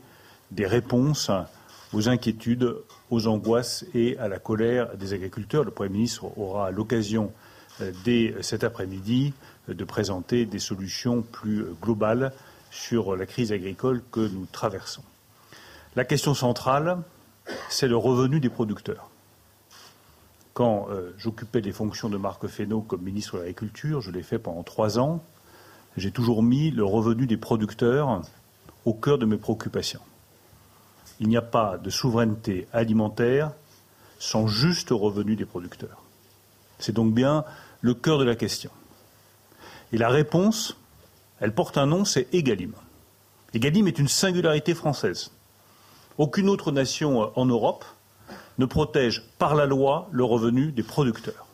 des réponses aux inquiétudes, aux angoisses et à la colère des agriculteurs. Le Premier ministre aura l'occasion dès cet après-midi de présenter des solutions plus globales sur la crise agricole que nous traversons. La question centrale, c'est le revenu des producteurs. Quand euh, j'occupais les fonctions de Marc Fesneau comme ministre de l'Agriculture, je l'ai fait pendant trois ans, j'ai toujours mis le revenu des producteurs au cœur de mes préoccupations. Il n'y a pas de souveraineté alimentaire sans juste revenu des producteurs. C'est donc bien le cœur de la question. Et la réponse, elle porte un nom, c'est Egalim. Egalim est une singularité française. Aucune autre nation en Europe ne protège par la loi le revenu des producteurs.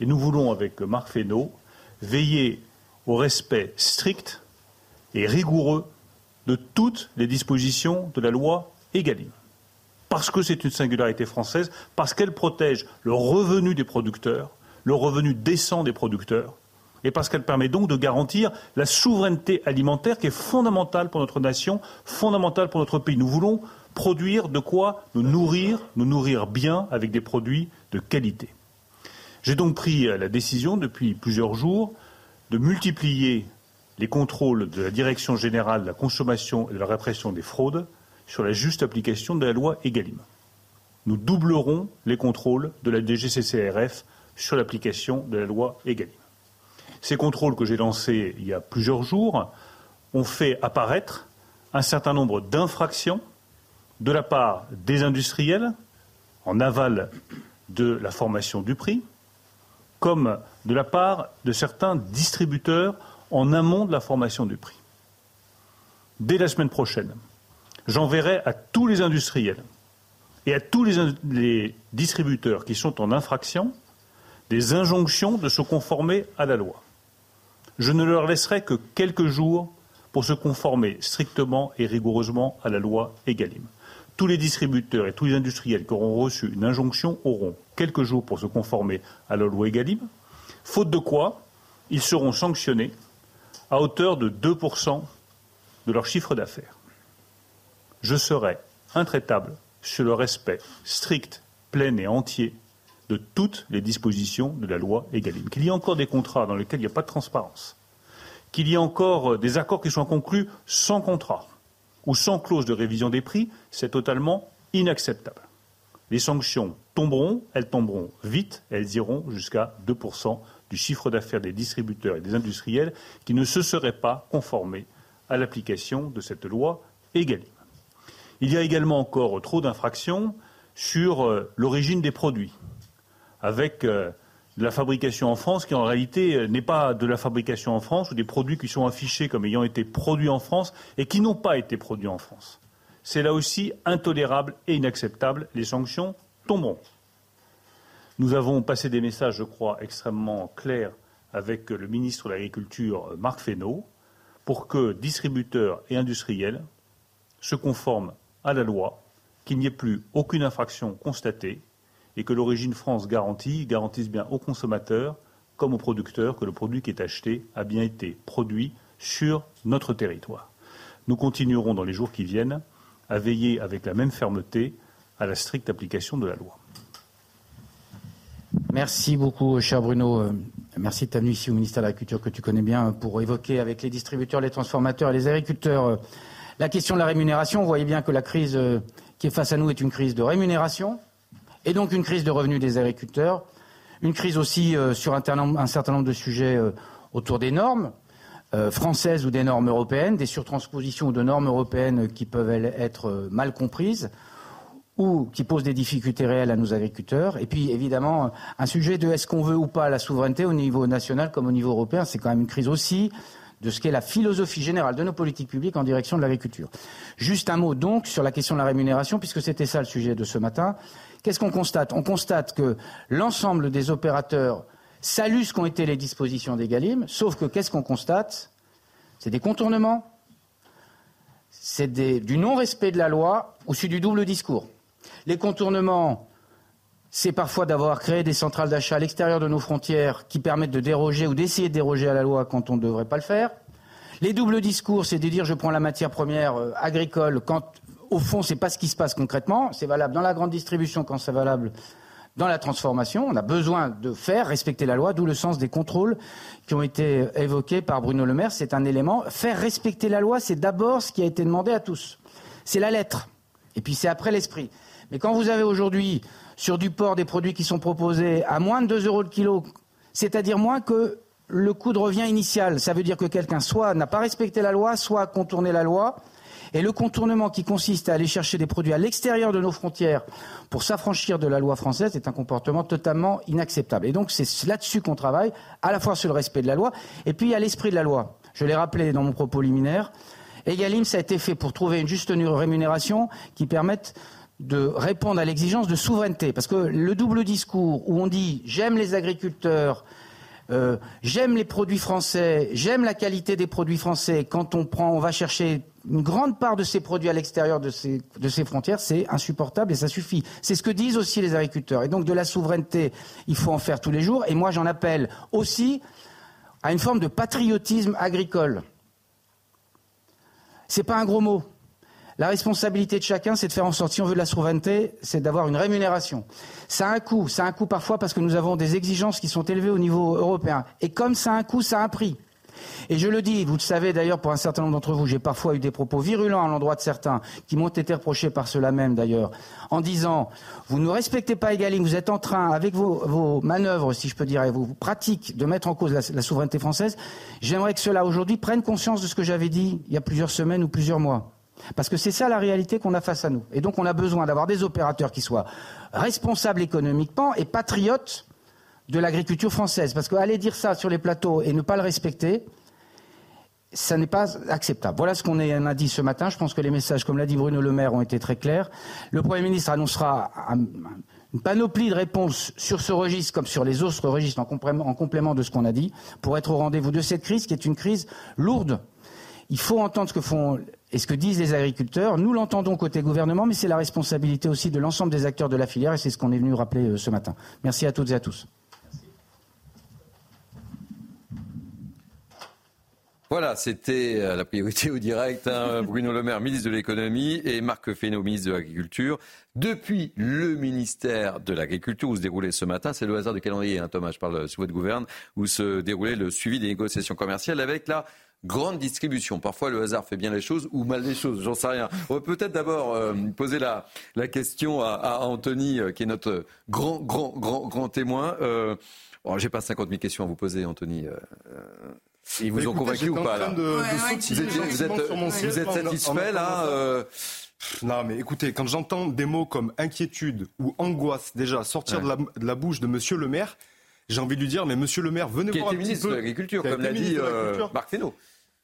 Et nous voulons, avec Marc Fesneau, veiller au respect strict et rigoureux de toutes les dispositions de la loi Egalim. Parce que c'est une singularité française, parce qu'elle protège le revenu des producteurs, le revenu décent des producteurs, et parce qu'elle permet donc de garantir la souveraineté alimentaire qui est fondamentale pour notre nation, fondamentale pour notre pays. Nous voulons produire de quoi nous nourrir, nous nourrir bien avec des produits de qualité. J'ai donc pris la décision depuis plusieurs jours de multiplier les contrôles de la Direction générale de la consommation et de la répression des fraudes sur la juste application de la loi EGalim. Nous doublerons les contrôles de la DGCCRF sur l'application de la loi EGalim. Ces contrôles que j'ai lancés il y a plusieurs jours ont fait apparaître un certain nombre d'infractions de la part des industriels en aval de la formation du prix, comme de la part de certains distributeurs en amont de la formation du prix. Dès la semaine prochaine, j'enverrai à tous les industriels et à tous les, distributeurs qui sont en infraction des injonctions de se conformer à la loi. Je ne leur laisserai que quelques jours pour se conformer strictement et rigoureusement à la loi EGalim tous les distributeurs et tous les industriels qui auront reçu une injonction auront quelques jours pour se conformer à la loi Egalim, faute de quoi ils seront sanctionnés à hauteur de 2% de leur chiffre d'affaires. Je serai intraitable sur le respect strict, plein et entier de toutes les dispositions de la loi Egalim. Qu'il y ait encore des contrats dans lesquels il n'y a pas de transparence, qu'il y ait encore des accords qui soient conclus sans contrat, ou sans clause de révision des prix, c'est totalement inacceptable. Les sanctions tomberont, elles tomberont vite, elles iront jusqu'à 2% du chiffre d'affaires des distributeurs et des industriels qui ne se seraient pas conformés à l'application de cette loi Egalim. Il y a également encore trop d'infractions sur euh, l'origine des produits, avec euh, de la fabrication en France qui en réalité euh, n'est pas de la fabrication en France ou des produits qui sont affichés comme ayant été produits en France et qui n'ont pas été produits en France. C'est là aussi intolérable et inacceptable. Les sanctions tomberont. Nous avons passé des messages, je crois, extrêmement clairs avec le ministre de l'Agriculture, Marc Fesneau, pour que distributeurs et industriels se conforment à la loi, qu'il n'y ait plus aucune infraction constatée et que l'origine France garantit garantisse bien aux consommateurs comme aux producteurs que le produit qui est acheté a bien été produit sur notre territoire. Nous continuerons dans les jours qui viennent à veiller avec la même fermeté à la stricte application de la loi. Merci beaucoup, cher Bruno. Euh, merci de ta venue ici au ministère de l'Agriculture que tu connais bien pour évoquer avec les distributeurs, les transformateurs et les agriculteurs euh, la question de la rémunération. Vous voyez bien que la crise euh, qui est face à nous est une crise de rémunération et donc une crise de revenus des agriculteurs, une crise aussi euh, sur un, certain nombre de sujets euh, autour des normes euh, françaises ou des normes européennes, des surtranspositions ou de normes européennes qui peuvent être mal comprises ou qui posent des difficultés réelles à nos agriculteurs. Et puis évidemment, un sujet de est-ce qu'on veut ou pas la souveraineté au niveau national comme au niveau européen, c'est quand même une crise aussi de ce qu'est la philosophie générale de nos politiques publiques en direction de l'agriculture. Juste un mot donc sur la question de la rémunération, puisque c'était ça le sujet de ce matin. Qu'est-ce qu'on constate? On constate que l'ensemble des opérateurs saluent ce qu'ont été les dispositions des Galim, sauf que qu'est-ce qu'on constate? C'est des contournements, c'est du non-respect de la loi ou c'est du double discours. Les contournements, c'est parfois d'avoir créé des centrales d'achat à l'extérieur de nos frontières qui permettent de déroger ou d'essayer de déroger à la loi quand on ne devrait pas le faire. Les doubles discours, c'est de dire je prends la matière première euh, agricole quand au fond, c'est pas ce qui se passe concrètement. C'est valable dans la grande distribution quand c'est valable dans la transformation. On a besoin de faire respecter la loi, d'où le sens des contrôles qui ont été évoqués par Bruno Le Maire. C'est un élément. Faire respecter la loi, c'est d'abord ce qui a été demandé à tous. C'est la lettre. Et puis c'est après l'esprit. Mais quand vous avez aujourd'hui sur du port des produits qui sont proposés à moins de 2 euros le kilo, c'est-à-dire moins que le coût de revient initial, ça veut dire que quelqu'un soit n'a pas respecté la loi, soit a contourné la loi, et le contournement qui consiste à aller chercher des produits à l'extérieur de nos frontières pour s'affranchir de la loi française est un comportement totalement inacceptable. Et donc c'est là-dessus qu'on travaille, à la fois sur le respect de la loi, et puis à l'esprit de la loi. Je l'ai rappelé dans mon propos liminaire. Egalim, ça a été fait pour trouver une juste rémunération qui permette de répondre à l'exigence de souveraineté. Parce que le double discours où on dit j'aime les agriculteurs, euh, j'aime les produits français, j'aime la qualité des produits français, quand on prend, on va chercher une grande part de ces produits à l'extérieur de ces, frontières, c'est insupportable et ça suffit. C'est ce que disent aussi les agriculteurs. Et donc de la souveraineté, il faut en faire tous les jours. Et moi, j'en appelle aussi à une forme de patriotisme agricole. C'est pas un gros mot. La responsabilité de chacun, c'est de faire en sorte, si on veut de la souveraineté, c'est d'avoir une rémunération. Ça a un coût. Ça a un coût parfois parce que nous avons des exigences qui sont élevées au niveau européen. Et comme ça a un coût, ça a un prix. Et je le dis, vous le savez d'ailleurs pour un certain nombre d'entre vous, j'ai parfois eu des propos virulents à l'endroit de certains, qui m'ont été reprochés par cela même d'ailleurs, en disant vous ne respectez pas Egalim, vous êtes en train, avec vos, manœuvres, si je peux dire, et vos pratiques, de mettre en cause la, souveraineté française. J'aimerais que cela aujourd'hui prenne conscience de ce que j'avais dit il y a plusieurs semaines ou plusieurs mois. Parce que c'est ça la réalité qu'on a face à nous. Et donc on a besoin d'avoir des opérateurs qui soient responsables économiquement et patriotes de l'agriculture française. Parce qu'aller dire ça sur les plateaux et ne pas le respecter, ça n'est pas acceptable. Voilà ce qu'on a dit ce matin. Je pense que les messages, comme l'a dit Bruno Le Maire, ont été très clairs. Le Premier ministre annoncera une panoplie de réponses sur ce registre comme sur les autres registres en complément, de ce qu'on a dit pour être au rendez-vous de cette crise qui est une crise lourde. Il faut entendre ce que font et ce que disent les agriculteurs. Nous l'entendons côté gouvernement, mais c'est la responsabilité aussi de l'ensemble des acteurs de la filière et c'est ce qu'on est venu rappeler euh, ce matin. Merci à toutes et à tous. Voilà, c'était euh, la priorité au direct. Hein. Bruno Le Maire, ministre de l'économie, et Marc Fesneau, ministre de l'Agriculture. Depuis le ministère de l'Agriculture, où se déroulait ce matin, c'est le hasard de calendrier, hein, Thomas, je parle sous votre gouverne, où se déroulait le suivi des négociations commerciales avec la grande distribution. Parfois, le hasard fait bien les choses ou mal les choses, j'en sais rien. On va peut-être d'abord euh, poser la, la question à, à Anthony, euh, qui est notre grand, grand, grand, grand témoin. Euh, bon, J'ai pas 50 000 questions à vous poser, Anthony. Ils vous ont convaincu ou pas là Vous êtes satisfait là euh non, mais écoutez, quand j'entends des mots comme inquiétude ou angoisse déjà sortir de, la, bouche de Monsieur le Maire, j'ai envie de lui dire, mais Monsieur le Maire, venez voir un petit peu. de l'Agriculture, comme l'a dit euh, Marc Fesneau.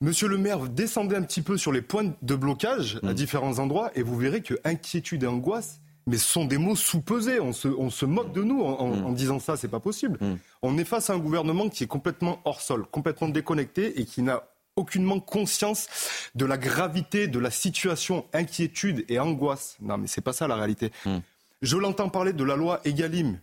Monsieur le maire, descendez un petit peu sur les points de blocage à mm. différents endroits et vous verrez que inquiétude et angoisse, mais ce sont des mots sous-pesés. On se, moque de nous en, mm. disant ça, c'est pas possible. Mm. On est face à un gouvernement qui est complètement hors sol, complètement déconnecté et qui n'a aucunement conscience de la gravité de la situation, inquiétude et angoisse. Non, mais c'est pas ça la réalité. Mm. Je l'entends parler de la loi Egalim.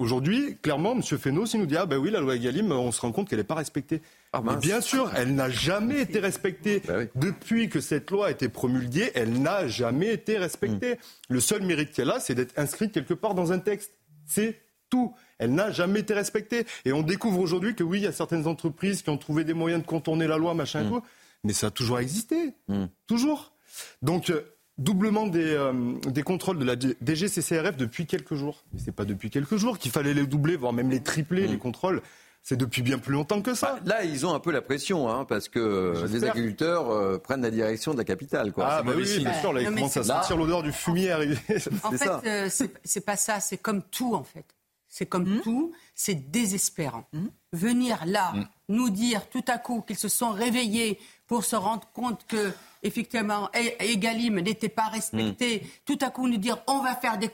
Aujourd'hui, clairement, M. Fesneau, s'il nous dit Ah ben oui, la loi Egalim, on se rend compte qu'elle n'est pas respectée. Ah, bien sûr, elle n'a jamais été respectée. Bah Depuis que cette loi a été promulguée, elle n'a jamais été respectée. Hmm. Le seul mérite qu'elle a, c'est d'être inscrite quelque part dans un texte. C'est tout. Elle n'a jamais été respectée. Et on découvre aujourd'hui que oui, il y a certaines entreprises qui ont trouvé des moyens de contourner la loi, machin et hmm. tout. Mais ça a toujours existé. Hmm. Toujours. Donc, euh, doublement des, euh, des, contrôles de la DGCCRF depuis quelques jours. Mais c'est pas depuis quelques jours qu'il fallait les doubler, voire même les tripler, les contrôles. C'est depuis bien plus longtemps que ça. Bah, là, ils ont un peu la pression, hein, parce que les agriculteurs euh, prennent la direction de la capitale. Quoi. Ah, bah oui, bien sûr, là, ils commencent à sentir l'odeur du fumier arriver. En fait, euh, c'est pas ça, c'est comme tout, en fait. C'est comme hmm tout, c'est désespérant. Hmm Venir là, nous dire tout à coup qu'ils se sont réveillés pour se rendre compte que effectivement, Egalim n'était pas respecté, hmm. tout à coup nous dire on va faire des,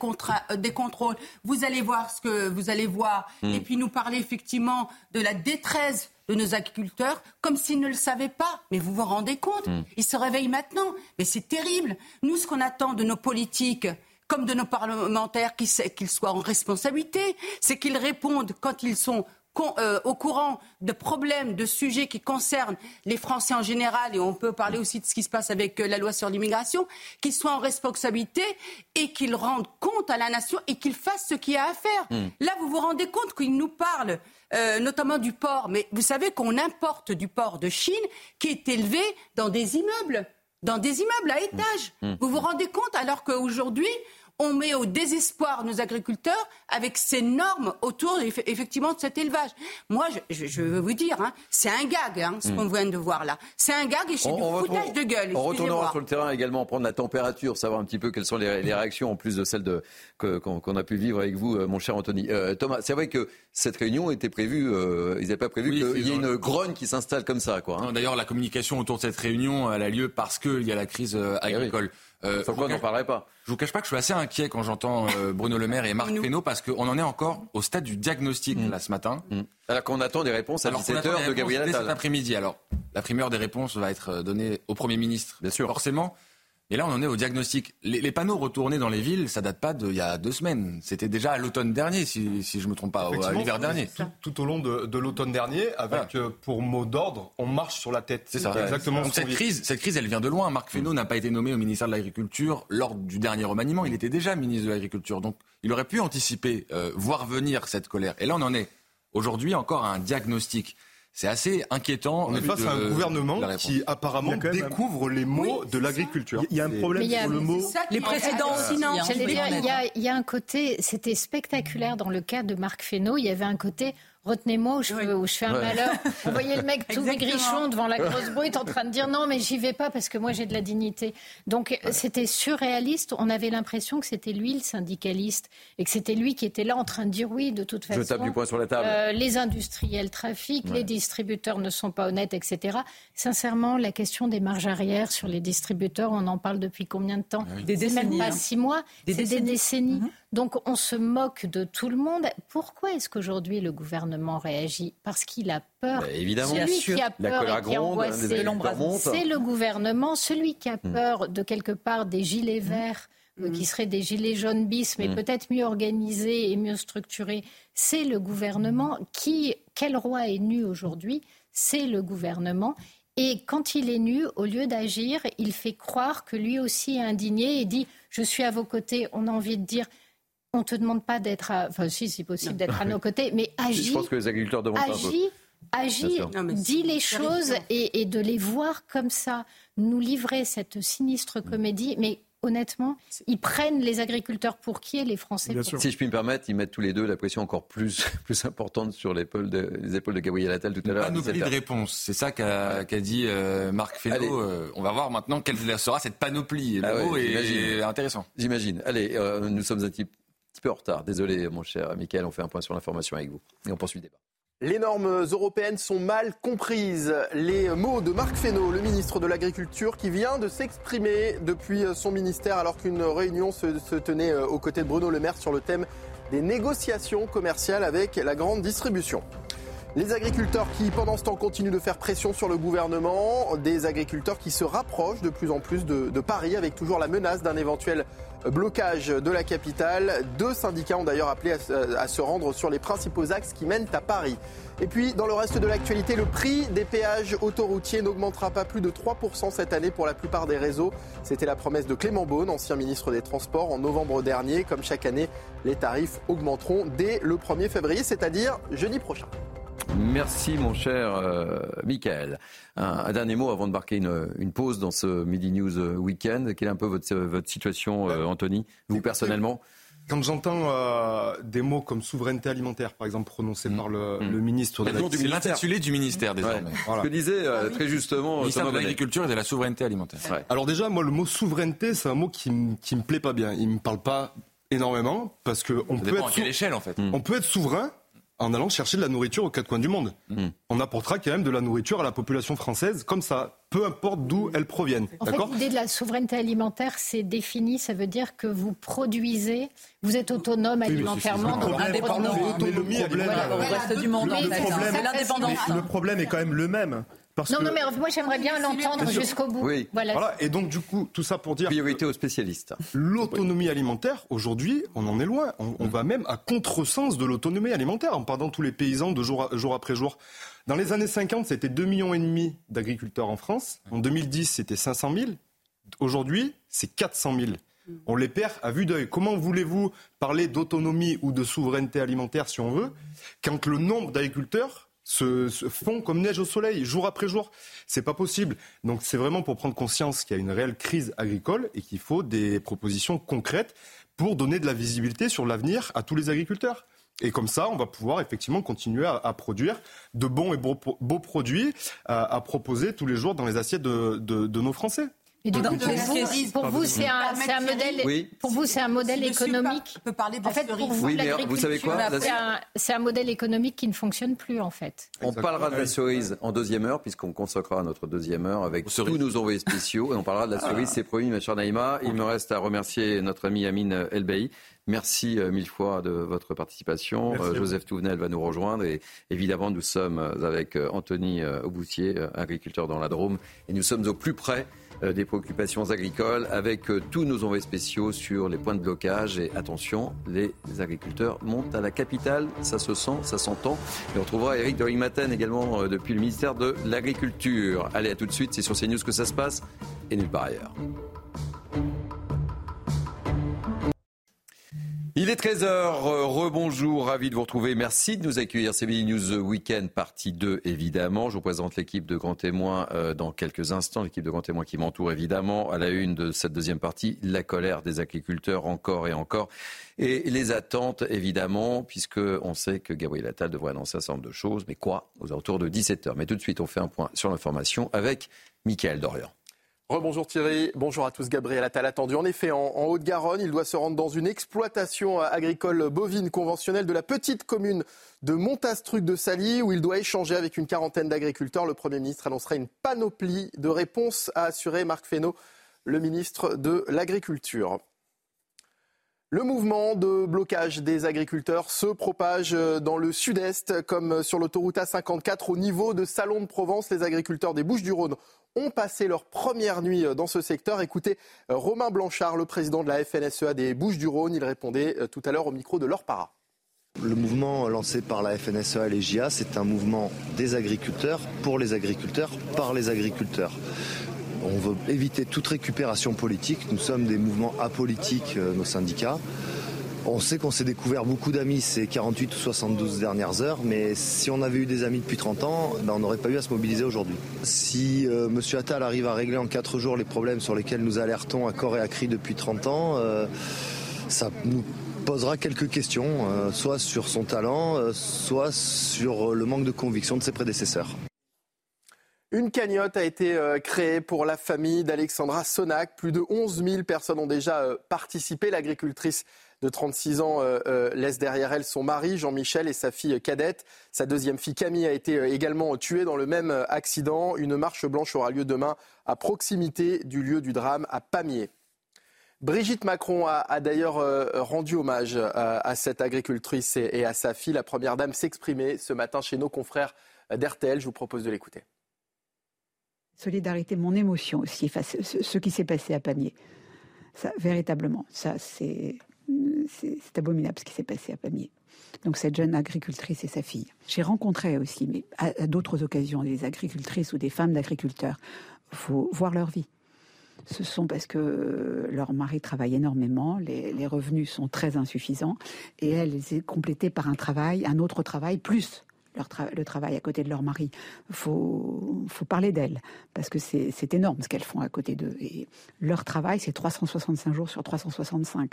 euh, des contrôles, vous allez voir ce que vous allez voir, hmm. et puis nous parler effectivement de la détresse de nos agriculteurs comme s'ils ne le savaient pas. Mais vous vous rendez compte? Hmm. Ils se réveillent maintenant. Mais c'est terrible. Nous, ce qu'on attend de nos politiques, comme de nos parlementaires, qu'ils soient en responsabilité, c'est qu'ils répondent quand ils sont euh, au courant de problèmes, de sujets qui concernent les Français en général, et on peut parler aussi de ce qui se passe avec euh, la loi sur l'immigration, qu'ils soient en responsabilité et qu'ils rendent compte à la nation et qu'ils fassent ce qu'il y a à faire. Hmm. Là, vous vous rendez compte qu'ils nous parlent euh, notamment du porc, mais vous savez qu'on importe du porc de Chine qui est élevé dans des immeubles dans des immeubles à étage. Hmm. Vous vous rendez compte alors qu'aujourd'hui, on met au désespoir nos agriculteurs avec ces normes autour effectivement de cet élevage. Moi, je, veux vous dire, hein, c'est un gag hein, ce hmm. qu'on vient de voir là. C'est un gag et c'est du foutage de gueule. On retournera sur le terrain également, prendre la température, savoir un petit peu quelles sont les, réactions en plus de celles de, qu'on a pu vivre avec vous, euh, mon cher Anthony. Euh, Thomas, c'est vrai que cette réunion était prévue, euh, ils n'avaient pas prévu qu'il y ait une grogne qui s'installe comme ça. Hein. D'ailleurs, la communication autour de cette réunion elle a lieu parce qu'il y a la crise eh agricole. Euh, Sans quoi on n'en parlerait pas? Je vous cache pas que je suis assez inquiet quand j'entends euh, Bruno Le Maire et Marc Fesneau parce qu'on en est encore au stade du diagnostic mm. là ce matin. Mm. Alors qu'on attend des réponses à 17h de Gabriel Attal. Cet après-midi. Alors la primeur des réponses va être donnée au Premier ministre. Bien sûr. Forcément. Et là, on en est au diagnostic. Les, panneaux retournés dans les villes, ça date pas d'il y a deux semaines. C'était déjà à l'automne dernier, si, si je me trompe pas, à l'hiver dernier. Tout, au long de, l'automne dernier, avec euh, pour mot d'ordre, on marche sur la tête. C'est ça. Exactement. Donc cette crise, cette crise, elle vient de loin. Marc Fesneau n'a pas été nommé au ministère de l'Agriculture lors du dernier remaniement. Il était déjà ministre de l'Agriculture, donc il aurait pu anticiper, euh, voir venir cette colère. Et là, on en est aujourd'hui encore à un diagnostic. C'est assez inquiétant. On est face à un gouvernement qui apparemment découvre les mots de l'agriculture. Il y a un problème sur le mot. Les précédents aussi, non Il y a un côté, c'était spectaculaire dans le cas de Marc Fesneau. Il y avait un côté retenez-moi où, je, fais un malheur. Vous voyez le mec tout maigrichon devant la grosse brute en train de dire non mais j'y vais pas parce que moi j'ai de la dignité. Donc c'était surréaliste. On avait l'impression que c'était lui le syndicaliste et que c'était lui qui était là en train de dire oui de toute façon. Je tape du poing sur la table. Euh, les industriels trafiquent, les distributeurs ne sont pas honnêtes, etc. Sincèrement, la question des marges arrière sur les distributeurs, on en parle depuis combien de temps? Ah Des décennies. Même pas hein. six mois, c'est des décennies. Mhm. Donc on se moque de tout le monde. Pourquoi est-ce qu'aujourd'hui le gouvernement réagit? Parce qu'il a peur. Bah, évidemment. Celui qui a peur et qui est angoissé, c'est le gouvernement. Celui qui a hmm. peur de quelque part des gilets hmm. verts, euh, qui hmm. seraient des gilets jaunes bis, mais peut-être mieux organisés et mieux structurés, c'est le gouvernement. Qui, quel roi est nu aujourd'hui? C'est le gouvernement. Et quand il est nu, au lieu d'agir, il fait croire que lui aussi est indigné et dit Je suis à vos côtés. On a envie de dire on ne te demande pas d'être, enfin si, c'est possible d'être à nos côtés, mais agis. Je pense que les agriculteurs demandent agis, agis, dis les choses et, de les voir comme ça, nous livrer cette sinistre comédie, mais honnêtement, ils prennent les agriculteurs pour qui et les Français pour qui Si je puis me permettre, ils mettent tous les deux la pression encore plus, plus importante sur l'épaule de, les épaules de Gabriel Attal tout à l'heure. Panoplie de réponses, c'est ça qu'a dit euh, Marc Fesneau. Euh, on va voir maintenant quelle sera cette panoplie. Le ah mot est intéressant. J'imagine. Allez, euh, nous sommes un type en retard. Désolé, mon cher Michael, on fait un point sur l'information avec vous. Et on poursuit le débat. Les normes européennes sont mal comprises. Les mots de Marc Fesneau, le ministre de l'Agriculture, qui vient de s'exprimer depuis son ministère alors qu'une réunion se, se, tenait euh, aux côtés de Bruno Le Maire sur le thème des négociations commerciales avec la grande distribution. Les agriculteurs qui, pendant ce temps, continuent de faire pression sur le gouvernement, des agriculteurs qui se rapprochent de plus en plus de, Paris avec toujours la menace d'un éventuel blocage de la capitale. Deux syndicats ont d'ailleurs appelé à, se rendre sur les principaux axes qui mènent à Paris. Et puis, dans le reste de l'actualité, le prix des péages autoroutiers n'augmentera pas plus de 3% cette année pour la plupart des réseaux. C'était la promesse de Clément Beaune, ancien ministre des Transports, en novembre dernier. Comme chaque année, les tarifs augmenteront dès le 1er février, c'est-à-dire jeudi prochain. Merci mon cher euh, Michael. Un, dernier mot avant de marquer une, pause dans ce Midi News euh, Weekend. Quelle est un peu votre, votre situation, euh, Anthony, vous personnellement? quand j'entends des mots comme souveraineté alimentaire, par exemple, prononcés par le, mm. ministre de l'Agriculture. C'est l'intitulé du ministère désormais. Ce que disait très justement. Le ministère de l'Agriculture et de la souveraineté alimentaire. Alors déjà, moi, le mot souveraineté, c'est un mot qui, qui me plaît pas bien. Il me parle pas énormément parce que on peut être à quelle échelle en fait. On peut être souverain en allant chercher de la nourriture aux quatre coins du monde. Mm. On apportera quand même de la nourriture à la population française, comme ça, peu importe d'où elle provienne. En fait, l'idée de la souveraineté alimentaire, c'est défini, ça veut dire que vous produisez, vous êtes autonome alimentairement, donc indépendant. Le problème, Le problème est quand même le même non, non, mais moi j'aimerais bien l'entendre jusqu'au bout. Oui. Voilà. Et donc du coup, tout ça pour dire. Priorité aux spécialistes. L'autonomie alimentaire, aujourd'hui, on en est loin. On, va même à contresens de l'autonomie alimentaire en perdant tous les paysans de jour, jour après jour. Dans les années 50, c'était 2,5 millions et demi d'agriculteurs en France. En 2010, c'était 500 000. Aujourd'hui, c'est 400 000. On les perd à vue d'œil. Comment voulez-vous parler d'autonomie ou de souveraineté alimentaire, si on veut, quand le nombre d'agriculteurs se, fond comme neige au soleil, jour après jour C'est pas possible. Donc c'est vraiment pour prendre conscience qu'il y a une réelle crise agricole et qu'il faut des propositions concrètes pour donner de la visibilité sur l'avenir à tous les agriculteurs. Et comme ça, on va pouvoir effectivement continuer à, produire de bons et beaux, produits à, proposer tous les jours dans les assiettes de nos Français pour, vous, c'est un, modèle. Pour vous, c'est un modèle économique. Peut parler en fait, pour vous, vous savez quoi C'est un, modèle économique qui ne fonctionne plus en fait. On parlera de la cerise en deuxième heure puisqu'on consacrera notre deuxième heure avec tous nos envoyés spéciaux et on parlera de la cerise. C'est promis, ma chère Naïma. Il me reste à remercier notre ami Amine Elbey. Merci euh, mille fois de votre participation. Euh, Joseph Touvenel va nous rejoindre et évidemment nous sommes avec euh, Anthony Auboutier, agriculteur dans la Drôme, et nous sommes au plus près des préoccupations agricoles avec euh, tous nos envoyés spéciaux sur les points de blocage. Et attention, les agriculteurs montent à la capitale, ça se sent, ça s'entend. Et on retrouvera Eric Maten également euh, depuis le ministère de l'Agriculture. Allez, à tout de suite, c'est sur CNews que ça se passe et nulle part ailleurs. Il est 13h, euh, rebonjour, ravi de vous retrouver. Merci de nous accueillir. C'est Mini News Weekend, partie 2, évidemment. Je vous présente l'équipe de grands témoins euh, dans quelques instants. L'équipe de grands témoins qui m'entoure, évidemment. À la une de cette deuxième partie, la colère des agriculteurs, encore et encore. Et les attentes, évidemment, puisque on sait que Gabriel Attal devrait annoncer un certain nombre de choses. Mais quoi? Aux alentours de 17h. Mais tout de suite, on fait un point sur l'information avec Mickaël Dorian. Rebonjour Thierry, bonjour à tous. Gabriel Attal attendu. En effet, en, Haute-Garonne, il doit se rendre dans une exploitation agricole bovine conventionnelle de la petite commune de Montastruc de Sally, où il doit échanger avec une quarantaine d'agriculteurs. Le Premier ministre annoncera une panoplie de réponses, a assuré Marc Fesneau, le ministre de l'Agriculture. Le mouvement de blocage des agriculteurs se propage dans le sud-est, comme sur l'autoroute A54 au niveau de Salon de Provence. Les agriculteurs des Bouches-du-Rhône ont passé leur première nuit euh, dans ce secteur. Écoutez euh, Romain Blanchard, le président de la FNSEA des Bouches-du-Rhône. Il répondait euh, tout à l'heure au micro de leur para. Le mouvement lancé par la FNSEA et les JA, c'est un mouvement des agriculteurs, pour les agriculteurs, par les agriculteurs. On veut éviter toute récupération politique. Nous sommes des mouvements apolitiques, nos syndicats. On sait qu'on s'est découvert beaucoup d'amis ces 48 ou 72 dernières heures, mais si on avait eu des amis depuis 30 ans, ben, on n'aurait pas eu à se mobiliser aujourd'hui. Si euh, M. Attal arrive à régler en 4 jours les problèmes sur lesquels nous alertons à corps et à cri depuis 30 ans, euh, ça nous posera quelques questions, euh, soit sur son talent, soit sur le manque de conviction de ses prédécesseurs. Une cagnotte a été créée pour la famille d'Alexandra Sonac. Plus de 11 000 personnes ont déjà participé. L'agricultrice de 36 ans euh, euh, laisse derrière elle son mari Jean-Michel et sa fille cadette. Sa deuxième fille Camille a été euh, également tuée dans le même accident. Une marche blanche aura lieu demain à proximité du lieu du drame à Pamiers. Brigitte Macron a, d'ailleurs rendu hommage à, cette agricultrice et, à sa fille. La première dame s'exprimait ce matin chez nos confrères d'RTL. Je vous propose de l'écouter. Solidarité, mon émotion aussi face à ce qui s'est passé à Pamiers. Ça, véritablement, ça c'est c'est abominable ce qui s'est passé à Pamiers. Donc cette jeune agricultrice et sa fille. J'ai rencontré aussi, mais à, d'autres occasions, des agricultrices ou des femmes d'agriculteurs. Faut voir leur vie. Ce sont parce que leur mari travaille énormément, les, revenus sont très insuffisants, et elles sont complétées par un travail, un autre travail, plus le travail à côté de leur mari. Faut, faut, parler d'elles, parce que c'est énorme ce qu'elles font à côté d'eux. Et leur travail, c'est 365 jours sur 365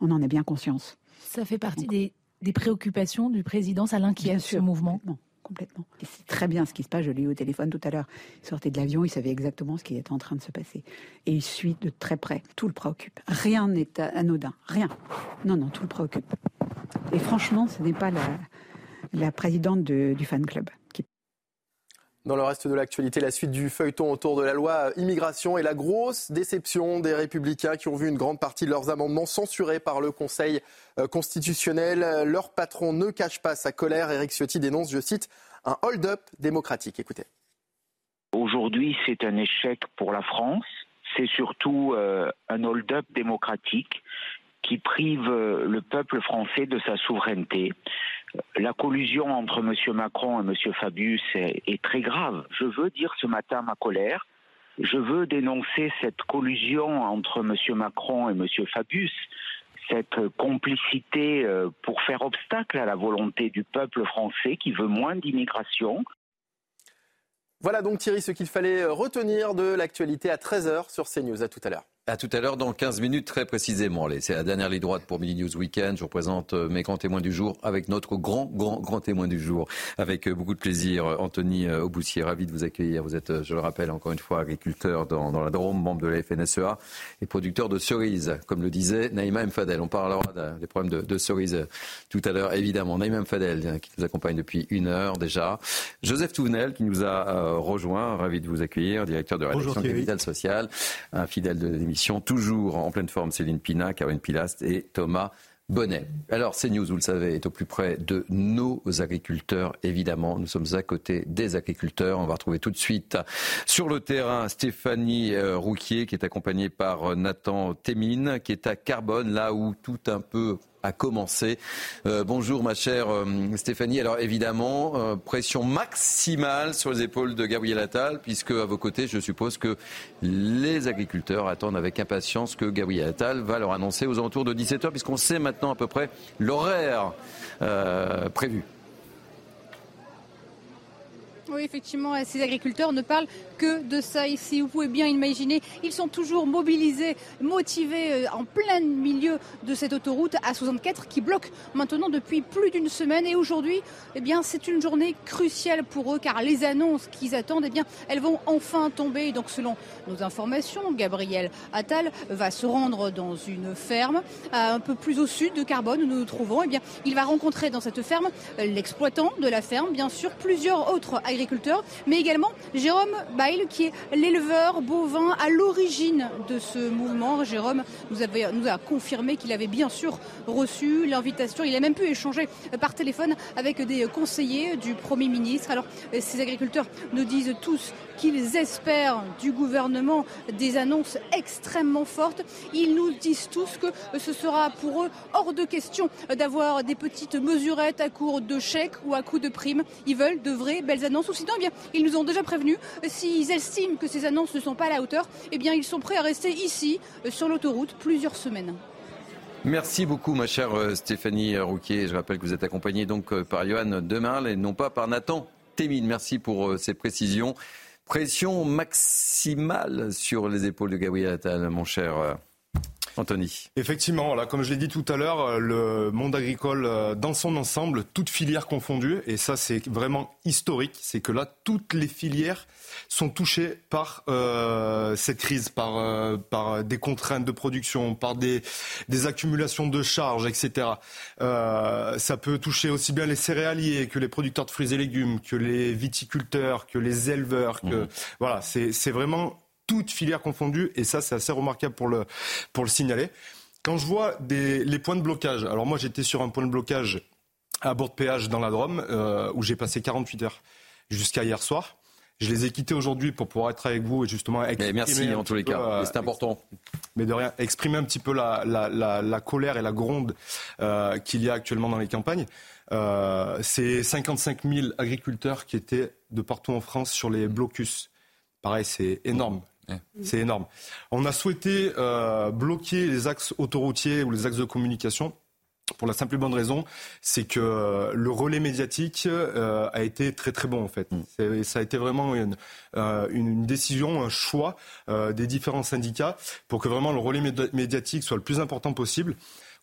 on en a bien conscience. Ça fait partie des, préoccupations du président, ça l'inquiète ce mouvement complètement. c'est très bien ce qui se passe. Je l'ai eu au téléphone tout à l'heure. Il sortait de l'avion, il savait exactement ce qui était en train de se passer. Et il suit de très près. Tout le préoccupe. Rien n'est anodin. Rien. Non, non, tout le préoccupe. Et franchement, ce n'est pas la, présidente du fan club qui dans le reste de l'actualité, la suite du feuilleton autour de la loi immigration et la grosse déception des républicains qui ont vu une grande partie de leurs amendements censurés par le Conseil euh, constitutionnel. Leur patron ne cache pas sa colère. Éric Ciotti dénonce, je cite, un hold-up démocratique. Écoutez. aujourd'hui, c'est un échec pour la France. C'est surtout euh, un hold-up démocratique qui prive euh, le peuple français de sa souveraineté. La collusion entre M. Macron et M. Fabius est, très grave. Je veux dire ce matin ma colère. Je veux dénoncer cette collusion entre M. Macron et M. Fabius cette complicité euh, pour faire obstacle à la volonté du peuple français qui veut moins d'immigration. Voilà donc Thierry ce qu'il fallait retenir de l'actualité à 13h sur CNews. À tout à l'heure. À tout à l'heure dans 15 minutes très précisément. C'est la dernière ligne droite pour Mini News Weekend. Je vous présente euh, mes grands témoins du jour avec notre grand, grand, grand témoin du jour. Avec euh, beaucoup de plaisir, Anthony euh, Auboussier, ravi de vous accueillir. Vous êtes, je le rappelle encore une fois, agriculteur dans, dans la Drôme, membre de la FNSEA et producteur de cerises. Comme le disait Naïma Mfadel. On parlera des problèmes de, de cerises tout à l'heure, évidemment. Naïma Mfadel qui nous accompagne depuis une heure déjà. Joseph Touvenel qui nous a rejoint. Ravi de vous accueillir, directeur de rédaction Capital Social, un fidèle de toujours en pleine forme, Céline Pina, Caroline Pilast et Thomas Bonnet. Alors, CNews, vous le savez, est au plus près de nos agriculteurs, évidemment. Nous sommes à côté des agriculteurs. On va retrouver tout de suite sur le terrain Stéphanie euh, Rouquier, qui est accompagnée par Nathan Témine, qui est à Carbone, là où tout un peu a commencé. Euh, bonjour ma chère euh, Stéphanie. Alors évidemment, euh, pression maximale sur les épaules de Gabriel Attal, puisque à vos côtés, je suppose que les agriculteurs attendent avec impatience que Gabriel Attal va leur annoncer aux alentours de 17h, puisqu'on sait maintenant à peu près l'horaire prévu. Oui, effectivement, ces agriculteurs ne parlent que de ça ici. Vous pouvez bien imaginer, ils sont toujours mobilisés, motivés euh, en plein milieu de cette autoroute A64 qui bloque maintenant depuis plus d'une semaine. Et aujourd'hui, eh bien, c'est une journée cruciale pour eux car les annonces qu'ils attendent, eh bien, elles vont enfin tomber. donc, selon nos informations, Gabriel Attal va se rendre dans une ferme un peu plus au sud de Carbone où nous nous trouvons. Eh bien, il va rencontrer dans cette ferme l'exploitant de la ferme, bien sûr, plusieurs autres mais également Jérôme qui est l'éleveur bovin à l'origine de ce mouvement. Jérôme nous a confirmé qu'il avait bien sûr reçu l'invitation. Il a même pu échanger par téléphone avec des conseillers du Premier ministre. Alors, ces agriculteurs nous disent tous qu'ils espèrent du gouvernement des annonces extrêmement fortes. Ils nous disent tous que ce sera pour eux hors de question d'avoir des petites mesurettes à court de chèques ou à coup de primes. Ils veulent de vraies belles annonces. Ou sinon, eh bien, ils nous ont déjà prévenus. S'ils estiment que ces annonces ne sont pas à la hauteur, eh bien, ils sont prêts à rester ici, sur l'autoroute, plusieurs semaines. Merci beaucoup, ma chère euh, Stéphanie Rouquier. Je rappelle que vous êtes accompagnée donc euh, par Johan Demarle et non pas par Nathan Témine. Merci pour euh, ces précisions. Pression maximale sur les épaules de Gabriel Attal, mon cher Anthony. Effectivement, là, comme je l'ai dit tout à l'heure, euh, le monde agricole euh, dans son ensemble, toutes filières confondues, et ça c'est vraiment historique, c'est que là, toutes les filières sont touchées par euh, cette crise, par, par des contraintes de production, par des, des accumulations de charges, etc. ça peut toucher aussi bien les céréaliers que les producteurs de fruits et légumes, que les viticulteurs, que les éleveurs. Que, mmh. Voilà, c'est vraiment toutes filières confondues, et ça c'est assez remarquable pour le, pour le signaler. Quand je vois des, les points de blocage, alors moi j'étais sur un point de blocage à bord de péage dans la Drôme, euh, où j'ai passé 48 heures jusqu'à hier soir. Je les ai quittés aujourd'hui pour pouvoir être avec vous et justement exprimer. merci en tous les cas, euh, c'est important. Mais de rien, exprimer un petit peu la, la, la, la colère et la gronde euh, qu'il y a actuellement dans les campagnes. Euh, c'est 55 000 agriculteurs qui étaient de partout en France sur les blocus. Pareil, c'est énorme. C'est énorme. On a souhaité euh, bloquer les axes autoroutiers ou les axes de communication. Pour la simple et bonne raison, c'est que euh, le relais médiatique euh, a été très très bon en fait. Mm. Ça a été vraiment une, une, décision, un choix des différents syndicats pour que vraiment le relais médiatique soit le plus important possible